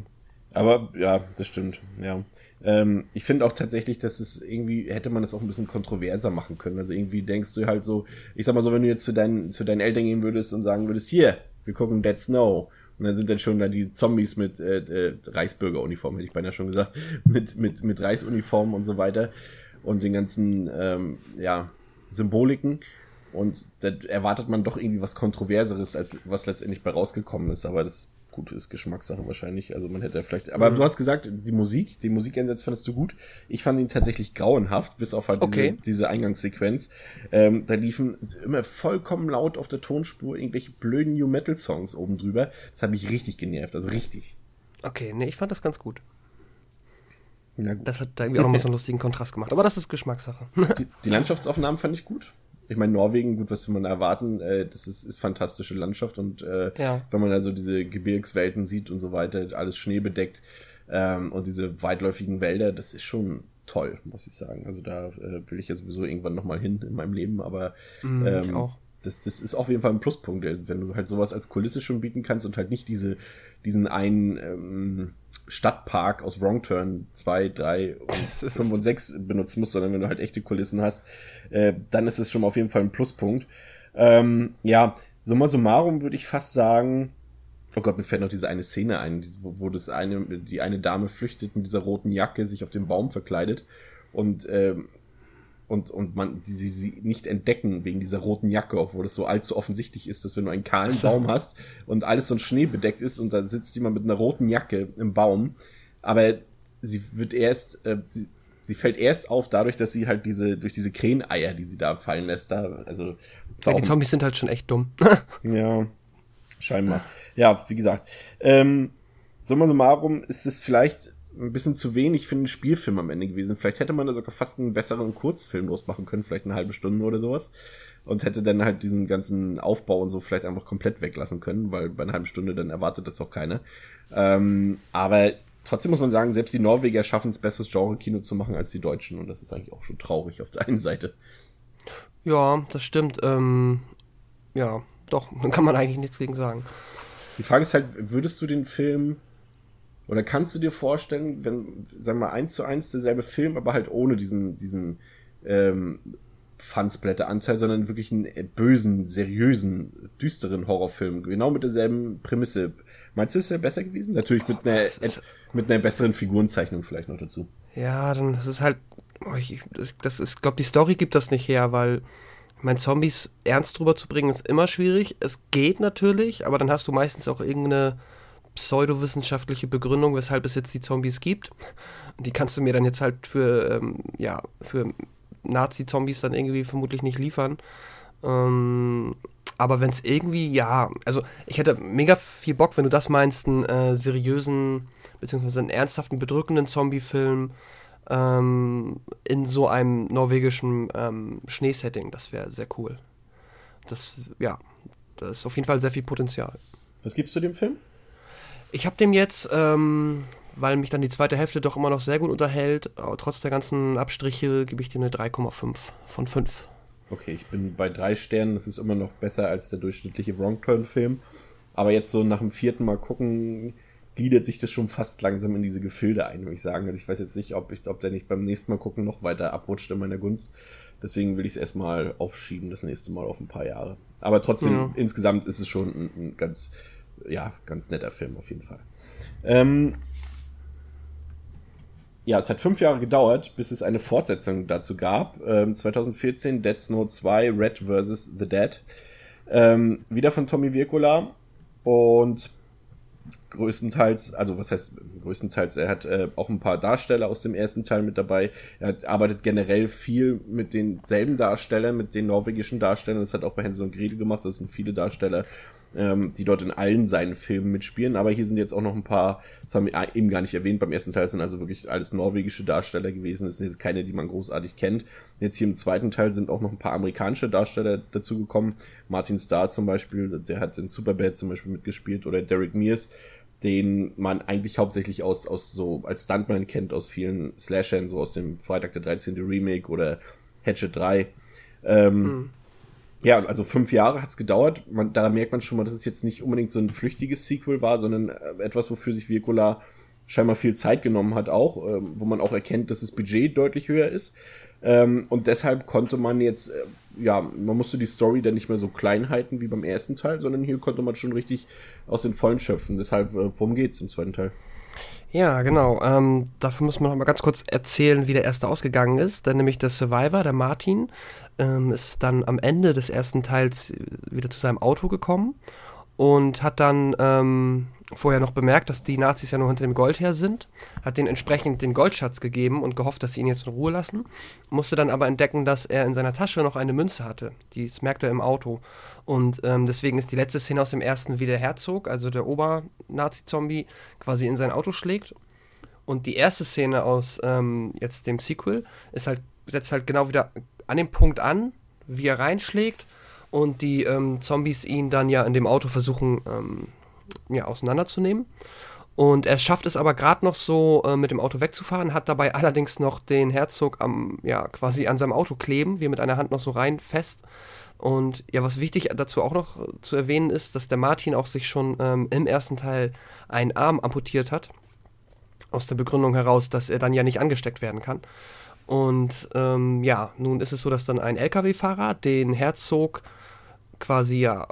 Aber ja, das stimmt. Ja. Ähm, ich finde auch tatsächlich, dass es irgendwie, hätte man das auch ein bisschen kontroverser machen können. Also irgendwie denkst du halt so, ich sag mal so, wenn du jetzt zu deinen, zu deinen Eltern gehen würdest und sagen würdest, hier, wir gucken Dead Snow. Und dann sind dann schon da die Zombies mit äh, äh, Reichsbürgeruniform, hätte ich beinahe schon gesagt, mit, mit, mit Reichsuniformen und so weiter und den ganzen, ähm, ja, Symboliken. Und da erwartet man doch irgendwie was Kontroverseres, als was letztendlich bei rausgekommen ist. Aber das gut ist Geschmackssache wahrscheinlich. Also man hätte vielleicht. Aber du hast gesagt, die Musik, den Musikeinsatz fandest du gut. Ich fand ihn tatsächlich grauenhaft, bis auf halt Okay. diese, diese Eingangssequenz. Ähm, da liefen immer vollkommen laut auf der Tonspur irgendwelche blöden New Metal Songs oben drüber. Das hat mich richtig genervt, also richtig. Okay, nee, ich fand das ganz gut. Na gut. Das hat da irgendwie auch nochmal so einen lustigen Kontrast gemacht. Aber das ist Geschmackssache. Die, die Landschaftsaufnahmen fand ich gut. Ich meine, Norwegen, gut, was will man erwarten? Äh, das ist, ist fantastische Landschaft und äh, Ja. wenn man also diese Gebirgswelten sieht und so weiter, alles schneebedeckt ähm, und diese weitläufigen Wälder, das ist schon toll, muss ich sagen. Also da äh, will ich ja sowieso irgendwann nochmal hin in meinem Leben, aber ich ähm, auch. Das, das ist auf jeden Fall ein Pluspunkt, wenn du halt sowas als Kulisse schon bieten kannst und halt nicht diese, diesen einen ähm, Stadtpark aus Wrong Turn 2, 3 und 5 und 6 benutzen musst, sondern wenn du halt echte Kulissen hast, äh, dann ist es schon auf jeden Fall ein Pluspunkt. Ähm, ja, summa summarum würde ich fast sagen, oh Gott, mir fällt noch diese eine Szene ein, wo, wo das eine, die eine Dame flüchtet mit dieser roten Jacke, sich auf den Baum verkleidet und ähm, und, und man die sie, sie nicht entdecken wegen dieser roten Jacke, obwohl das so allzu offensichtlich ist, dass wenn du einen kahlen so. Baum hast und alles so ein Schnee bedeckt ist und da sitzt jemand mit einer roten Jacke im Baum, aber sie wird erst, äh, sie, sie fällt erst auf dadurch, dass sie halt diese, durch diese Kräheneier, die sie da fallen lässt, da, also Ja, die Zombies sind halt schon echt dumm. ja, scheinbar. Ja, wie gesagt. Ähm, summa summarum ist es vielleicht ein bisschen zu wenig für einen Spielfilm am Ende gewesen. Vielleicht hätte man da sogar fast einen besseren Kurzfilm losmachen können, vielleicht eine halbe Stunde oder sowas. Und hätte dann halt diesen ganzen Aufbau und so vielleicht einfach komplett weglassen können, weil bei einer halben Stunde dann erwartet das auch keiner. Ähm, aber trotzdem muss man sagen, selbst die Norweger schaffen es, besseres Genre-Kino zu machen als die Deutschen. Und das ist eigentlich auch schon traurig auf der einen Seite. Ja, das stimmt. Ähm, ja, doch, dann kann man eigentlich nichts gegen sagen. Die Frage ist halt, würdest du den Film oder kannst du dir vorstellen, wenn, sagen wir mal, eins zu eins derselbe Film, aber halt ohne diesen, diesen ähm, Fansblätter-Anteil, sondern wirklich einen bösen, seriösen, düsteren Horrorfilm, genau mit derselben Prämisse. Meinst du, es wäre besser gewesen? Natürlich mit einer, mit einer besseren Figurenzeichnung vielleicht noch dazu. Ja, dann ist halt, oh, ich, das ist, glaube die Story gibt das nicht her, weil mein Zombies ernst drüber zu bringen ist immer schwierig. Es geht natürlich, aber dann hast du meistens auch irgendeine pseudowissenschaftliche Begründung, weshalb es jetzt die Zombies gibt. Die kannst du mir dann jetzt halt für, ähm, ja, für Nazi-Zombies dann irgendwie vermutlich nicht liefern. Ähm, aber wenn es irgendwie, ja, also ich hätte mega viel Bock, wenn du das meinst, einen äh, seriösen, beziehungsweise einen ernsthaften, bedrückenden Zombie-Film ähm, in so einem norwegischen ähm, Schneesetting. Das wäre sehr cool. Das, ja, da ist auf jeden Fall sehr viel Potenzial. Was gibst du dem Film? Ich habe dem jetzt, ähm, weil mich dann die zweite Hälfte doch immer noch sehr gut unterhält, trotz der ganzen Abstriche, gebe ich dem eine 3,5 von 5. Okay, ich bin bei drei Sternen. Das ist immer noch besser als der durchschnittliche Wrong Turn-Film. Aber jetzt so nach dem vierten Mal gucken, gliedert sich das schon fast langsam in diese Gefilde ein, würde ich sagen. Also ich weiß jetzt nicht, ob, ich, ob der nicht beim nächsten Mal gucken noch weiter abrutscht in meiner Gunst. Deswegen will ich es erstmal aufschieben, das nächste Mal auf ein paar Jahre. Aber trotzdem, ja. insgesamt ist es schon ein, ein ganz ja, ganz netter Film auf jeden Fall. Ähm, ja, es hat fünf Jahre gedauert, bis es eine Fortsetzung dazu gab. Ähm, 2014 Dead Snow 2 Red vs. The Dead. Ähm, wieder von Tommy Virkola und größtenteils, also was heißt größtenteils, er hat äh, auch ein paar Darsteller aus dem ersten Teil mit dabei. Er hat, arbeitet generell viel mit denselben Darstellern, mit den norwegischen Darstellern. Das hat auch bei Hänsel und Gretel gemacht. Das sind viele Darsteller ähm, die dort in allen seinen Filmen mitspielen. Aber hier sind jetzt auch noch ein paar, das haben wir eben gar nicht erwähnt, beim ersten Teil sind also wirklich alles norwegische Darsteller gewesen. Das sind jetzt keine, die man großartig kennt. Jetzt hier im zweiten Teil sind auch noch ein paar amerikanische Darsteller dazugekommen. Martin Starr zum Beispiel, der hat in Superbad zum Beispiel mitgespielt oder Derek Mears den man eigentlich hauptsächlich aus, aus so als Stuntman kennt, aus vielen Slashern, so aus dem Freitag der 13. Remake oder Hatchet 3. Ähm, mhm. Ja, also fünf Jahre hat's gedauert. Man, da merkt man schon mal, dass es jetzt nicht unbedingt so ein flüchtiges Sequel war, sondern äh, etwas, wofür sich Virkola scheinbar viel Zeit genommen hat auch, ähm, wo man auch erkennt, dass das Budget deutlich höher ist. Ähm, und deshalb konnte man jetzt, äh, ja, man musste die Story dann nicht mehr so klein halten wie beim ersten Teil, sondern hier konnte man schon richtig aus den Vollen schöpfen. Deshalb, äh, worum geht's im zweiten Teil? Ja, genau. Ähm, dafür muss man noch mal ganz kurz erzählen, wie der erste ausgegangen ist. Denn nämlich der Survivor, der Martin, ähm, ist dann am Ende des ersten Teils wieder zu seinem Auto gekommen und hat dann ähm, vorher noch bemerkt, dass die Nazis ja nur hinter dem Gold her sind, hat den entsprechend den Goldschatz gegeben und gehofft, dass sie ihn jetzt in Ruhe lassen, musste dann aber entdecken, dass er in seiner Tasche noch eine Münze hatte. Die merkt er im Auto. Und ähm, deswegen ist die letzte Szene aus dem ersten, wie der Herzog, also der Ober-Nazi-Zombie, quasi in sein Auto schlägt. Und die erste Szene aus ähm, jetzt dem Sequel ist halt, setzt halt genau wieder an dem Punkt an, wie er reinschlägt und die ähm, Zombies ihn dann ja in dem Auto versuchen ähm, ja, auseinanderzunehmen. Und er schafft es aber gerade noch so, äh, mit dem Auto wegzufahren, hat dabei allerdings noch den Herzog am, ja, quasi an seinem Auto kleben, wie mit einer Hand noch so rein fest. Und ja, was wichtig dazu auch noch zu erwähnen ist, dass der Martin auch sich schon ähm, im ersten Teil einen Arm amputiert hat. Aus der Begründung heraus, dass er dann ja nicht angesteckt werden kann. Und ähm, ja, nun ist es so, dass dann ein LKW-Fahrer den Herzog quasi ja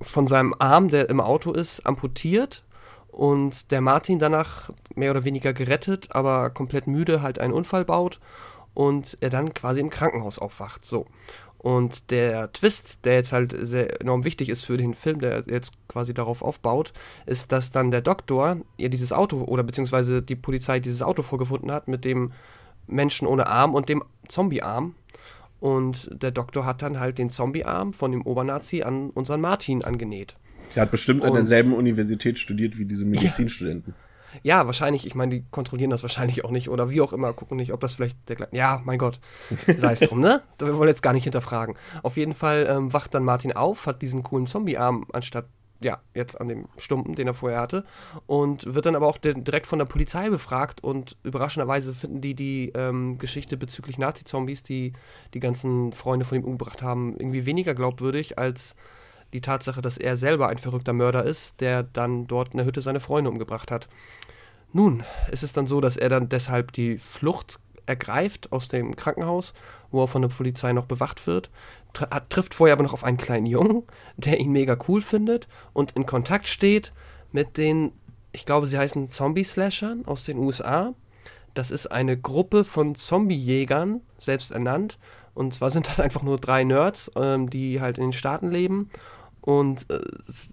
von seinem Arm, der im Auto ist, amputiert und der Martin danach mehr oder weniger gerettet, aber komplett müde halt einen Unfall baut und er dann quasi im Krankenhaus aufwacht. So. Und der Twist, der jetzt halt sehr enorm wichtig ist für den Film, der jetzt quasi darauf aufbaut, ist, dass dann der Doktor ja dieses Auto oder beziehungsweise die Polizei dieses Auto vorgefunden hat mit dem Menschen ohne Arm und dem Zombie-Arm. Und der Doktor hat dann halt den Zombie-Arm von dem Obernazi an unseren Martin angenäht. Der hat bestimmt und, an derselben Universität studiert wie diese Medizinstudenten. Ja, wahrscheinlich, ich meine, die kontrollieren das wahrscheinlich auch nicht oder wie auch immer, gucken nicht, ob das vielleicht der gleiche. Ja, mein Gott, sei es drum, ne? Wir wollen jetzt gar nicht hinterfragen. Auf jeden Fall ähm, wacht dann Martin auf, hat diesen coolen Zombie-Arm anstatt, ja, jetzt an dem Stumpen, den er vorher hatte und wird dann aber auch direkt von der Polizei befragt und überraschenderweise finden die die ähm, Geschichte bezüglich Nazi-Zombies, die die ganzen Freunde von ihm umgebracht haben, irgendwie weniger glaubwürdig als die Tatsache, dass er selber ein verrückter Mörder ist, der dann dort in der Hütte seine Freunde umgebracht hat. Nun, ist es dann so, dass er dann deshalb die Flucht ergreift aus dem Krankenhaus, wo er von der Polizei noch bewacht wird, tr trifft vorher aber noch auf einen kleinen Jungen, der ihn mega cool findet und in Kontakt steht mit den, ich glaube, sie heißen Zombie-Slashern aus den USA. Das ist eine Gruppe von Zombie-Jägern, selbst ernannt. Und zwar sind das einfach nur drei Nerds, ähm, die halt in den Staaten leben und äh,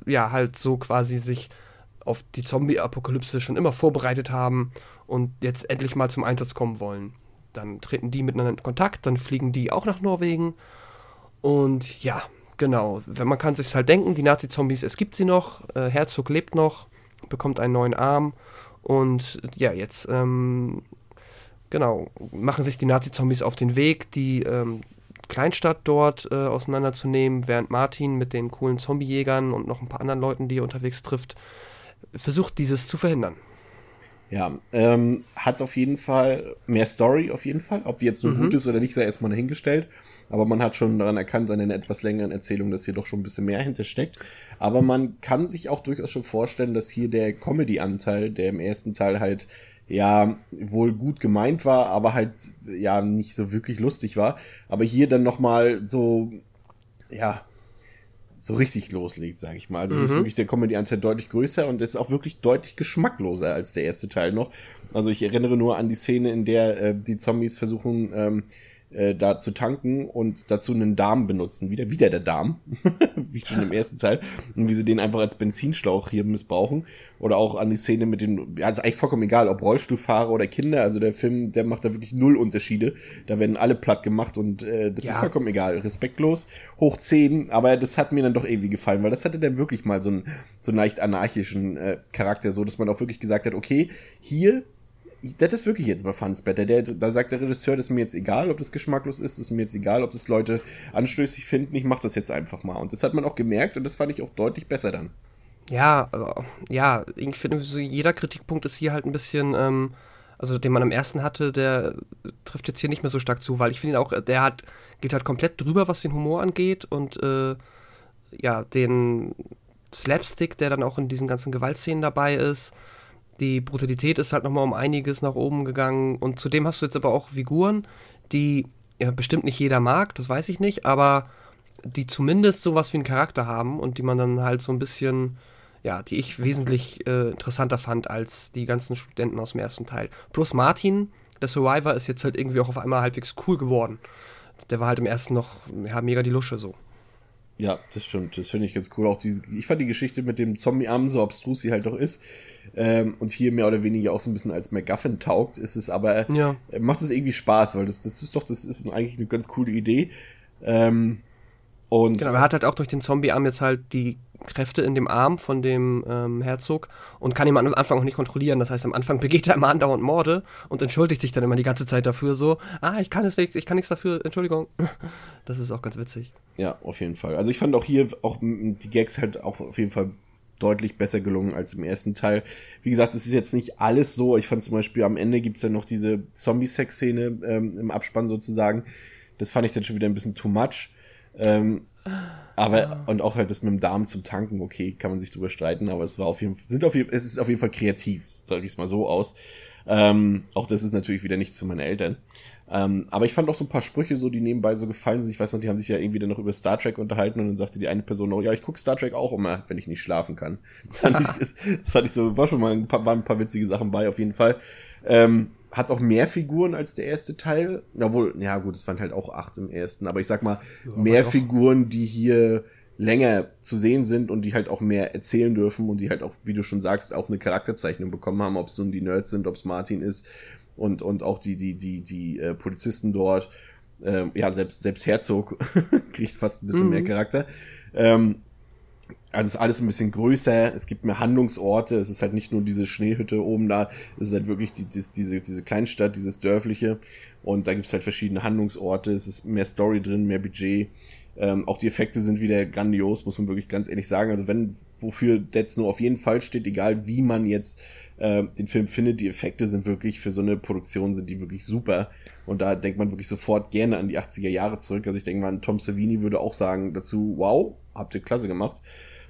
ja, halt so quasi sich auf die Zombie-Apokalypse schon immer vorbereitet haben und jetzt endlich mal zum Einsatz kommen wollen. Dann treten die miteinander in Kontakt, dann fliegen die auch nach Norwegen und ja, genau, man kann sich halt denken, die Nazi-Zombies, es gibt sie noch, äh, Herzog lebt noch, bekommt einen neuen Arm und ja, jetzt ähm, genau, machen sich die Nazi-Zombies auf den Weg, die ähm, Kleinstadt dort äh, auseinanderzunehmen, während Martin mit den coolen Zombiejägern und noch ein paar anderen Leuten, die er unterwegs trifft, versucht, dieses zu verhindern. Ja, ähm, hat auf jeden Fall mehr Story, auf jeden Fall. Ob die jetzt so mhm. gut ist oder nicht, sei erstmal dahingestellt. Aber man hat schon daran erkannt, an einer etwas längeren Erzählung, dass hier doch schon ein bisschen mehr hintersteckt. Aber man kann sich auch durchaus schon vorstellen, dass hier der Comedy-Anteil, der im ersten Teil halt ja wohl gut gemeint war, aber halt ja nicht so wirklich lustig war. Aber hier dann nochmal so, ja, so richtig loslegt, sage ich mal. Also mhm. ist wirklich der Comedy-Anteil deutlich größer und ist auch wirklich deutlich geschmackloser als der erste Teil noch. Also ich erinnere nur an die Szene, in der äh, die Zombies versuchen, ähm, äh, da zu tanken und dazu einen Darm benutzen. Wieder, wieder der Darm, wie schon im ersten Teil. Und wie sie den einfach als Benzinschlauch hier missbrauchen. Oder auch an die Szene mit den, ja, ist eigentlich vollkommen egal, ob Rollstuhlfahrer oder Kinder. Also der Film, der macht da wirklich null Unterschiede. Da werden alle platt gemacht und äh, das ja. ist vollkommen egal. Respektlos, hoch 10, aber das hat mir dann doch irgendwie gefallen, weil das hatte dann wirklich mal so einen, so einen leicht anarchischen äh, Charakter, so dass man auch wirklich gesagt hat, okay, hier das ist wirklich jetzt bei Fansbetter. Der, da sagt der Regisseur, das ist mir jetzt egal, ob das geschmacklos ist, das ist mir jetzt egal, ob das Leute anstößig finden, ich mach das jetzt einfach mal. Und das hat man auch gemerkt und das fand ich auch deutlich besser dann. Ja, äh, ja, ich finde, so jeder Kritikpunkt ist hier halt ein bisschen, ähm, also den man am ersten hatte, der trifft jetzt hier nicht mehr so stark zu, weil ich finde ihn auch, der hat, geht halt komplett drüber, was den Humor angeht und äh, ja, den Slapstick, der dann auch in diesen ganzen Gewaltszenen dabei ist, die Brutalität ist halt nochmal um einiges nach oben gegangen. Und zudem hast du jetzt aber auch Figuren, die ja, bestimmt nicht jeder mag, das weiß ich nicht, aber die zumindest sowas wie einen Charakter haben und die man dann halt so ein bisschen, ja, die ich wesentlich äh, interessanter fand als die ganzen Studenten aus dem ersten Teil. Plus Martin, der Survivor, ist jetzt halt irgendwie auch auf einmal halbwegs cool geworden. Der war halt im ersten noch ja, mega die Lusche so. Ja, das stimmt. Das finde ich ganz cool. Auch diese, ich fand die Geschichte mit dem Zombie-Arm, so abstrus sie halt doch ist, ähm, und hier mehr oder weniger auch so ein bisschen als MacGuffin taugt, ist es aber, ja. äh, macht es irgendwie Spaß, weil das, das ist doch, das ist eigentlich eine ganz coole Idee. Ähm, und genau, er hat halt auch durch den Zombie-Arm jetzt halt die Kräfte in dem Arm von dem ähm, Herzog und kann ihn am Anfang auch nicht kontrollieren. Das heißt, am Anfang begeht er immer andauernd Morde und entschuldigt sich dann immer die ganze Zeit dafür so, ah, ich kann es nicht, ich kann nichts dafür, Entschuldigung. Das ist auch ganz witzig. Ja, auf jeden Fall. Also ich fand auch hier auch die Gags halt auch auf jeden Fall deutlich besser gelungen als im ersten Teil. Wie gesagt, es ist jetzt nicht alles so. Ich fand zum Beispiel am Ende gibt's ja noch diese Zombie-Sex-Szene ähm, im Abspann sozusagen. Das fand ich dann schon wieder ein bisschen too much. Ähm, aber, und auch halt das mit dem Darm zum Tanken, okay, kann man sich drüber streiten, aber es war auf jeden Fall, sind auf jeden, es ist auf jeden Fall kreativ, sage ich es mal so aus. Ähm, auch das ist natürlich wieder nichts für meine Eltern. Ähm, aber ich fand auch so ein paar Sprüche so, die nebenbei so gefallen sind. Ich weiß noch, die haben sich ja irgendwie dann noch über Star Trek unterhalten und dann sagte die eine Person noch, ja, ich gucke Star Trek auch immer, wenn ich nicht schlafen kann. Das fand, ich, das fand ich so, war schon mal ein paar, waren ein paar witzige Sachen bei, auf jeden Fall. Ähm, hat auch mehr Figuren als der erste Teil. Jawohl, ja gut, es waren halt auch acht im ersten, aber ich sag mal, ja, mehr Figuren, die hier länger zu sehen sind und die halt auch mehr erzählen dürfen und die halt auch, wie du schon sagst, auch eine Charakterzeichnung bekommen haben, ob es nun die Nerds sind, ob es Martin ist, und, und auch die, die, die, die äh, Polizisten dort, ähm, ja, selbst, selbst Herzog kriegt fast ein bisschen mhm. mehr Charakter. Ähm, Also es ist alles ein bisschen größer, es gibt mehr Handlungsorte, es ist halt nicht nur diese Schneehütte oben da, es ist halt wirklich die, die, diese, diese Kleinstadt, dieses dörfliche und da gibt es halt verschiedene Handlungsorte, es ist mehr Story drin, mehr Budget. Ähm, auch die Effekte sind wieder grandios, muss man wirklich ganz ehrlich sagen. Also wenn, wofür Dead Snow auf jeden Fall steht, egal wie man jetzt äh, den Film findet, die Effekte sind wirklich für so eine Produktion sind die wirklich super. Und da denkt man wirklich sofort gerne an die 80er Jahre zurück. Also ich denke mal, Tom Savini würde auch sagen dazu, wow, habt ihr klasse gemacht.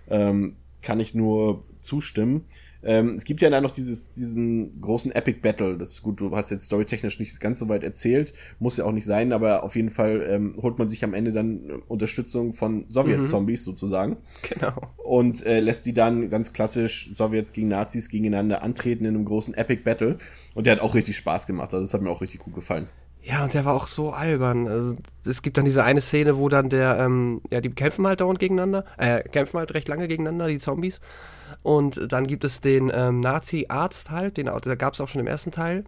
Ähm, kann ich nur zustimmen. Ähm, es gibt ja dann noch dieses, diesen großen Epic Battle. Das ist gut, du hast jetzt storytechnisch nicht ganz so weit erzählt, muss ja auch nicht sein, aber auf jeden Fall ähm, holt man sich am Ende dann äh, Unterstützung von Sowjet-Zombies mhm. sozusagen. Genau. Und äh, lässt die dann ganz klassisch Sowjets gegen Nazis gegeneinander antreten in einem großen Epic Battle. Und der hat auch richtig Spaß gemacht. Also das hat mir auch richtig gut gefallen. Ja, und der war auch so albern. Also, es gibt dann diese eine Szene, wo dann der, ähm, ja, die kämpfen halt dauernd gegeneinander, äh, kämpfen halt recht lange gegeneinander, die Zombies. Und dann gibt es den ähm, Nazi-Arzt halt, den gab es auch schon im ersten Teil,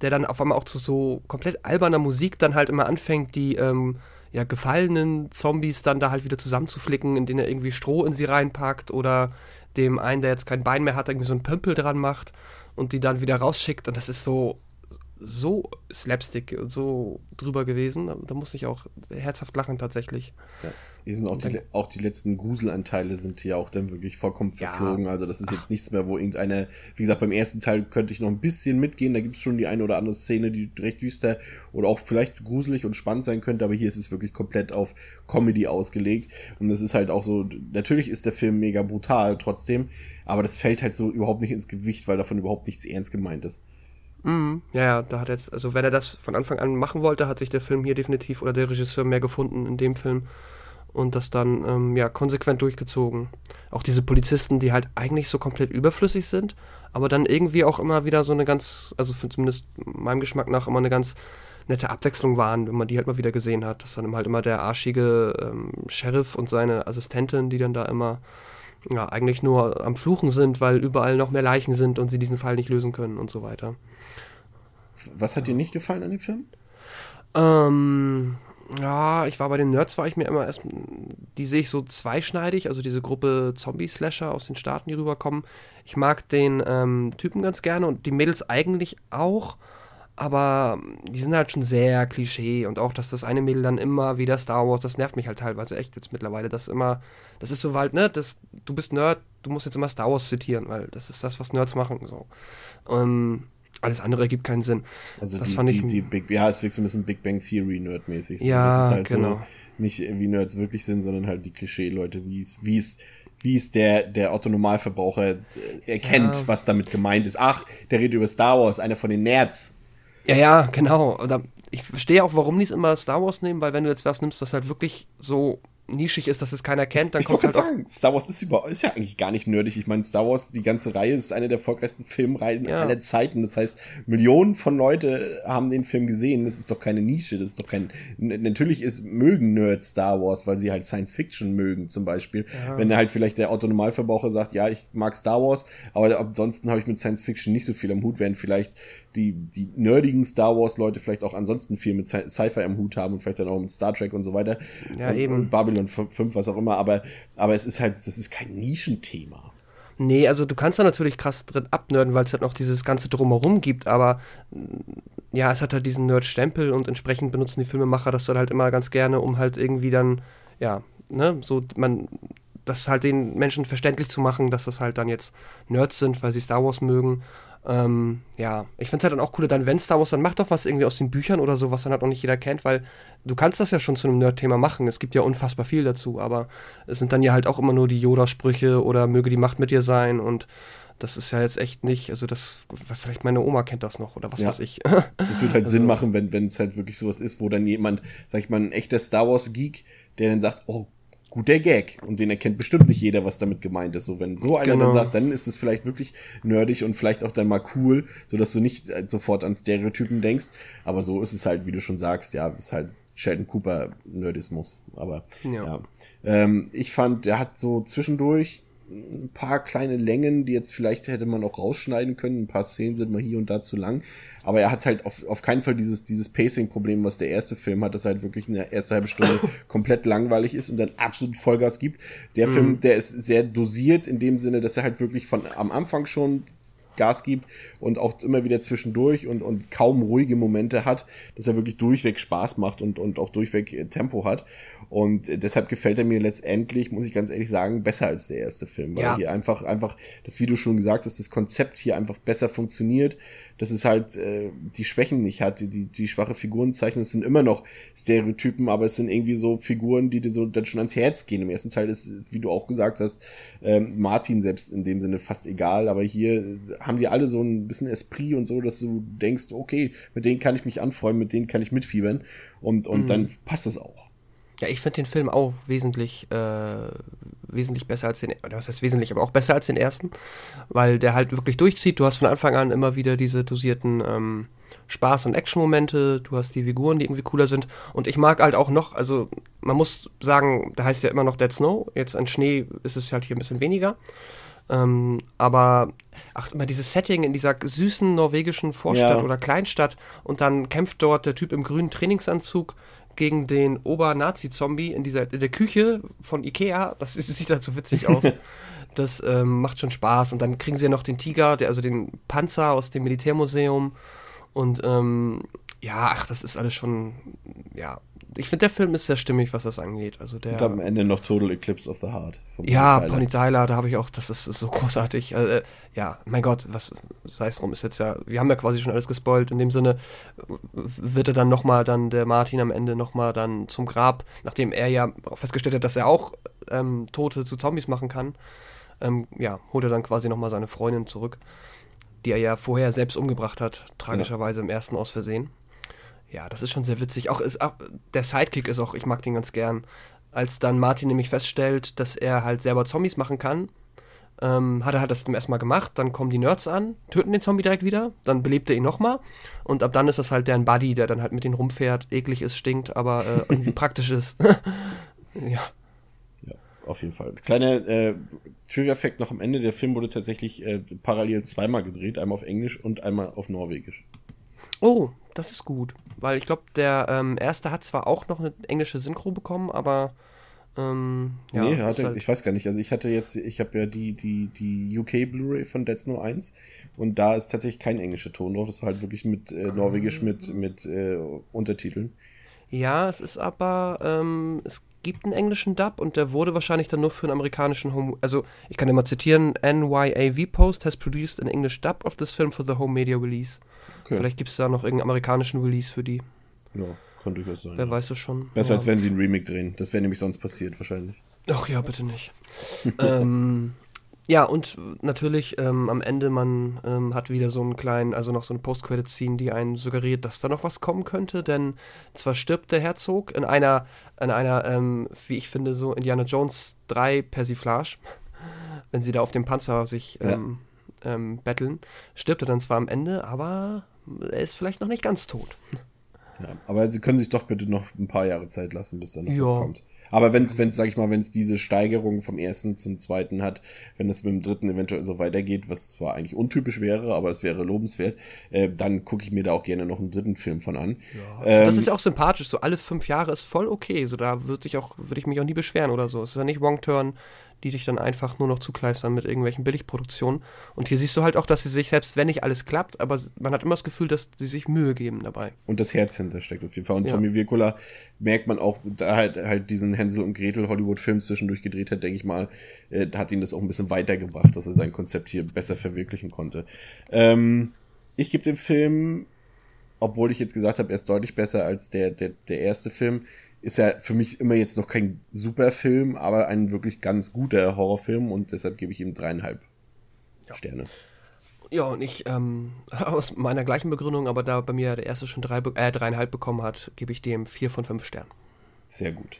der dann auf einmal auch zu so komplett alberner Musik dann halt immer anfängt, die ähm, ja, gefallenen Zombies dann da halt wieder zusammenzuflicken, indem er irgendwie Stroh in sie reinpackt oder dem einen, der jetzt kein Bein mehr hat, irgendwie so einen Pömpel dran macht und die dann wieder rausschickt. Und das ist so so Slapstick und so drüber gewesen. Da, da musste ich auch herzhaft lachen tatsächlich. Ja. Hier sind auch, die, auch die letzten Gruselanteile sind hier auch dann wirklich vollkommen verflogen. Ja. Also das ist jetzt Ach. nichts mehr, wo irgendeine, wie gesagt, beim ersten Teil könnte ich noch ein bisschen mitgehen. Da gibt es schon die eine oder andere Szene, die recht düster oder auch vielleicht gruselig und spannend sein könnte, aber hier ist es wirklich komplett auf Comedy ausgelegt. Und das ist halt auch so, natürlich ist der Film mega brutal trotzdem, aber das fällt halt so überhaupt nicht ins Gewicht, weil davon überhaupt nichts ernst gemeint ist. Mhm. Ja, ja, da hat jetzt, also wenn er das von Anfang an machen wollte, hat sich der Film hier definitiv oder der Regisseur mehr gefunden in dem Film und das dann ähm, ja konsequent durchgezogen. Auch diese Polizisten, die halt eigentlich so komplett überflüssig sind, aber dann irgendwie auch immer wieder so eine ganz, also zumindest meinem Geschmack nach immer eine ganz nette Abwechslung waren, wenn man die halt mal wieder gesehen hat. Das dann halt immer der arschige ähm, Sheriff und seine Assistentin, die dann da immer ja, eigentlich nur am Fluchen sind, weil überall noch mehr Leichen sind und sie diesen Fall nicht lösen können und so weiter. Was hat dir nicht gefallen an dem Film? Ähm, ja, ich war bei den Nerds, war ich mir immer erst, die sehe ich so zweischneidig, also diese Gruppe Zombie-Slasher aus den Staaten, die rüberkommen. Ich mag den ähm, Typen ganz gerne und die Mädels eigentlich auch, aber die sind halt schon sehr Klischee und auch, dass das eine Mädel dann immer wieder Star Wars, das nervt mich halt teilweise echt jetzt mittlerweile, dass immer, das ist so halt, ne, das, du bist Nerd, du musst jetzt immer Star Wars zitieren, weil das ist das, was Nerds machen, so. Ähm, alles andere ergibt keinen Sinn. Also das die, fand ich die, die Big, ja, es wirkt so ein bisschen Big Bang Theory Nerd-mäßig. Ja, das ist halt genau. So, nicht wie Nerds wirklich sind, sondern halt die Klischee-Leute, wie es, wie es, wie es der, der Otto-Normalverbraucher äh, erkennt, ja. was damit gemeint ist. Ach, der redet über Star Wars, einer von den Nerds. Ja, ja, genau. Ich verstehe auch, warum die es immer Star Wars nehmen, weil wenn du jetzt was nimmst, was halt wirklich so nischig ist, dass es keiner kennt, dann ich kommt halt sagen, Star Wars ist, über, ist ja eigentlich gar nicht nerdig. Ich meine, Star Wars, die ganze Reihe ist eine der erfolgreichsten Filmreihen ja. aller Zeiten. Das heißt, Millionen von Leute haben den Film gesehen. Das ist doch keine Nische. Das ist doch kein. Natürlich ist mögen Nerds Star Wars, weil sie halt Science Fiction mögen, zum Beispiel. Ja. Wenn halt vielleicht der Autonomalverbraucher sagt, ja, ich mag Star Wars, aber ansonsten habe ich mit Science Fiction nicht so viel am Hut, während vielleicht die, die nerdigen Star Wars-Leute vielleicht auch ansonsten viel mit Sci-Fi am Hut haben und vielleicht dann auch mit Star Trek und so weiter. Ja, und, eben. Und Babylon 5, was auch immer, aber, aber es ist halt, das ist kein Nischenthema. Nee, also du kannst da natürlich krass drin abnörden, weil es halt noch dieses ganze Drumherum gibt, aber ja, es hat halt diesen Nerd-Stempel und entsprechend benutzen die Filmemacher das dann halt immer ganz gerne, um halt irgendwie dann, ja, ne, so man, das halt den Menschen verständlich zu machen, dass das halt dann jetzt Nerds sind, weil sie Star Wars mögen ähm, ja, ich finde es halt dann auch cooler, dann, wenn Star Wars, dann macht doch was irgendwie aus den Büchern oder so, was dann halt noch nicht jeder kennt, weil du kannst das ja schon zu einem Nerd-Thema machen. Es gibt ja unfassbar viel dazu, aber es sind dann ja halt auch immer nur die Yoda-Sprüche oder möge die Macht mit dir sein und das ist ja jetzt echt nicht, also das, vielleicht meine Oma kennt das noch oder was ja. weiß ich. Das würde halt also, Sinn machen, wenn es halt wirklich sowas ist, wo dann jemand, sag ich mal, ein echter Star Wars-Geek, der dann sagt, oh guter Gag. Und den erkennt bestimmt nicht jeder, was damit gemeint ist. So, wenn so einer genau. dann sagt, dann ist es vielleicht wirklich nerdig und vielleicht auch dann mal cool, so dass du nicht äh, sofort an Stereotypen denkst. Aber so ist es halt, wie du schon sagst, ja, ist halt Sheldon Cooper Nerdismus. Aber ja. ja. Ähm, ich fand, der hat so zwischendurch ein paar kleine Längen, die jetzt vielleicht hätte man auch rausschneiden können. Ein paar Szenen sind mal hier und da zu lang. Aber er hat halt auf, auf keinen Fall dieses, dieses Pacing-Problem, was der erste Film hat, dass er halt wirklich eine erste halbe Stunde komplett langweilig ist und dann absolut Vollgas gibt. Der mhm. Film, der ist sehr dosiert in dem Sinne, dass er halt wirklich von am Anfang schon Gas gibt und auch immer wieder zwischendurch und, und kaum ruhige Momente hat, dass er wirklich durchweg Spaß macht und, und auch durchweg äh, Tempo hat. Und deshalb gefällt er mir letztendlich, muss ich ganz ehrlich sagen, besser als der erste Film. Weil ja. hier einfach, einfach, das, wie du schon gesagt hast, das Konzept hier einfach besser funktioniert dass es halt äh, die Schwächen nicht hat, die, die schwache Figurenzeichnungen sind immer noch Stereotypen, aber es sind irgendwie so Figuren, die dir so dann schon ans Herz gehen. Im ersten Teil ist, wie du auch gesagt hast, ähm, Martin selbst in dem Sinne fast egal, aber hier haben die alle so ein bisschen Esprit und so, dass du denkst, okay, mit denen kann ich mich anfreuen, mit denen kann ich mitfiebern und, und mhm. dann passt das auch. Ja, ich finde den Film auch wesentlich, äh, wesentlich besser als den, oder was heißt wesentlich, aber auch besser als den ersten, weil der halt wirklich durchzieht. Du hast von Anfang an immer wieder diese dosierten ähm, Spaß- und Action-Momente, du hast die Figuren, die irgendwie cooler sind. Und ich mag halt auch noch, also man muss sagen, da heißt ja immer noch Dead Snow, jetzt an Schnee ist es halt hier ein bisschen weniger. Ähm, aber ach, immer dieses Setting in dieser süßen norwegischen Vorstadt ja. oder Kleinstadt und dann kämpft dort der Typ im grünen Trainingsanzug gegen den Ober-Nazi-Zombie in dieser in der Küche von Ikea. Das, sieht halt so witzig aus. das ähm, macht schon Spaß. Und dann kriegen sie ja noch den Tiger, der, also den Panzer aus dem Militärmuseum. Und ähm, ja, ach, das ist alles schon, ja, ich finde, der Film ist sehr stimmig, was das angeht. Also der, Und am Ende noch Total Eclipse of the Heart. Ja, Pony Tyler, da habe ich auch, das ist, ist so großartig. Äh, ja, mein Gott, was sei es drum, ist jetzt ja, wir haben ja quasi schon alles gespoilt. In dem Sinne wird er dann nochmal, dann der Martin am Ende nochmal dann zum Grab, nachdem er ja festgestellt hat, dass er auch ähm, Tote zu Zombies machen kann, ähm, ja, holt er dann quasi nochmal seine Freundin zurück, die er ja vorher selbst umgebracht hat, tragischerweise ja. im ersten aus Versehen. Ja, das ist schon sehr witzig. Auch, ist, auch der Sidekick ist auch, ich mag den ganz gern. Als dann Martin nämlich feststellt, dass er halt selber Zombies machen kann, ähm, hat er halt das zum ersten Mal gemacht. Dann kommen die Nerds an, töten den Zombie direkt wieder, dann belebt er ihn nochmal. Und ab dann ist das halt deren Buddy, der dann halt mit denen rumfährt, eklig ist, stinkt, aber äh, irgendwie praktisch ist. ja. Ja, auf jeden Fall. Kleiner äh, Trigger-Fact noch am Ende: Der Film wurde tatsächlich äh, parallel zweimal gedreht, einmal auf Englisch und einmal auf Norwegisch. Oh, das ist gut. Weil ich glaube, der ähm, erste hat zwar auch noch eine englische Synchro bekommen, aber ähm, ja, nee, hatte, halt ich weiß gar nicht. Also ich hatte jetzt, ich habe ja die, die, die UK Blu-ray von Dead Snow 1 und da ist tatsächlich kein englischer Ton drauf. Das war halt wirklich mit äh, Norwegisch mit, mit äh, Untertiteln. Ja, es ist aber, ähm, es gibt einen englischen Dub und der wurde wahrscheinlich dann nur für einen amerikanischen Home. Also, ich kann mal zitieren: NYAV Post has produced an English dub of this film for the home media release. Okay. Vielleicht gibt es da noch irgendeinen amerikanischen Release für die. Ja, kann durchaus sein. Wer ja. weiß es schon. Besser ja. als wenn sie einen Remake drehen. Das wäre nämlich sonst passiert, wahrscheinlich. Ach ja, bitte nicht. ähm, ja, und natürlich ähm, am Ende, man ähm, hat wieder so einen kleinen, also noch so eine Post-Credit-Scene, die einen suggeriert, dass da noch was kommen könnte, denn zwar stirbt der Herzog in einer, in einer, ähm, wie ich finde, so Indiana Jones 3 Persiflage, wenn sie da auf dem Panzer sich ja. Ähm, betteln, stirbt er dann zwar am Ende, aber er ist vielleicht noch nicht ganz tot. Ja, aber sie können sich doch bitte noch ein paar Jahre Zeit lassen, bis dann noch ja. was kommt. Aber wenn es, wenn sag ich mal, wenn es diese Steigerung vom ersten zum zweiten hat, wenn es mit dem dritten eventuell so weitergeht, was zwar eigentlich untypisch wäre, aber es wäre lobenswert, äh, dann gucke ich mir da auch gerne noch einen dritten Film von an. Ja, ähm, das ist ja auch sympathisch. So alle fünf Jahre ist voll okay. So da würde ich auch, würde ich mich auch nie beschweren oder so. Es ist ja nicht Wrong Turn die dich dann einfach nur noch zukleistern mit irgendwelchen Billigproduktionen. Und hier siehst du halt auch, dass sie sich, selbst wenn nicht alles klappt, aber man hat immer das Gefühl, dass sie sich Mühe geben dabei. Und das Herz hintersteckt auf jeden Fall. Und ja. Tommy Wirkola merkt man auch, da halt, halt diesen Hänsel und Gretel Hollywood-Film zwischendurch gedreht hat, denke ich mal, äh, hat ihn das auch ein bisschen weitergebracht, dass er sein Konzept hier besser verwirklichen konnte. Ähm, ich gebe dem Film, obwohl ich jetzt gesagt habe, er ist deutlich besser als der, der, der erste Film, ist ja für mich immer jetzt noch kein super Film, aber ein wirklich ganz guter Horrorfilm und deshalb gebe ich ihm dreieinhalb ja. Sterne. Ja, und ich, ähm, aus meiner gleichen Begründung, aber da bei mir der erste schon drei, äh, dreieinhalb bekommen hat, gebe ich dem vier von fünf Sternen. Sehr gut.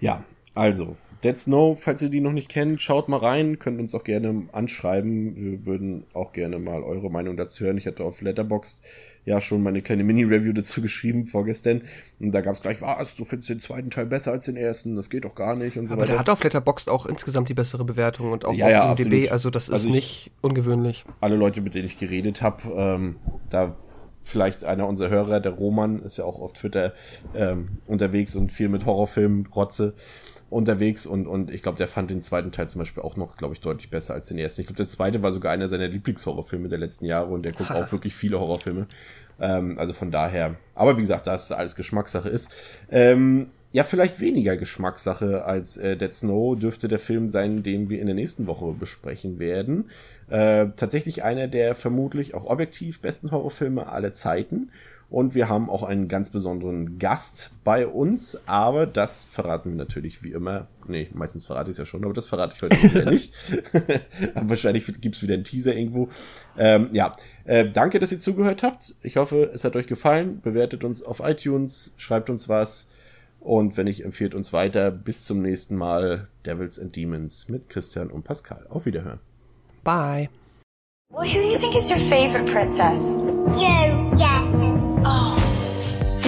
Ja, Also, Dead Snow, falls ihr die noch nicht kennt, schaut mal rein, könnt uns auch gerne anschreiben. Wir würden auch gerne mal eure Meinung dazu hören. Ich hatte auf Letterboxd ja schon meine kleine Mini-Review dazu geschrieben vorgestern. Und da gab es gleich, was, du findest den zweiten Teil besser als den ersten, das geht doch gar nicht und so Aber weiter. der hat auf Letterboxd auch insgesamt die bessere Bewertung und auch Ja, auf ja, IMDb, absolut. also das ist Also ich- nicht ungewöhnlich. alle Leute, mit denen ich geredet habe, ähm, da vielleicht einer unserer Hörer, der Roman, ist ja auch auf Twitter ähm, unterwegs und viel mit Horrorfilmen, Rotze unterwegs und, und ich glaube, der fand den zweiten Teil zum Beispiel auch noch, glaube ich, deutlich besser als den ersten. Ich glaube, der zweite war sogar einer seiner Lieblingshorrorfilme der letzten Jahre und der guckt Ha. auch wirklich viele Horrorfilme. Ähm, also von daher, aber wie gesagt, da es alles Geschmackssache ist. Ähm, ja, vielleicht weniger Geschmackssache als äh, Dead Snow dürfte der Film sein, den wir in der nächsten Woche besprechen werden. Äh, tatsächlich einer der vermutlich auch objektiv besten Horrorfilme aller Zeiten. Und wir haben auch einen ganz besonderen Gast bei uns, aber das verraten wir natürlich wie immer. Nee, meistens verrate ich es ja schon, aber das verrate ich heute wieder nicht. wahrscheinlich gibt's wieder einen Teaser irgendwo. Ähm, ja, äh, danke, dass ihr zugehört habt. Ich hoffe, es hat euch gefallen. Bewertet uns auf iTunes, schreibt uns was. Und wenn nicht, empfiehlt uns weiter. Bis zum nächsten Mal. Devils and Demons mit Christian und Pascal. Auf Wiederhören. Bye. Well, who do you think is your favorite princess? You, yeah.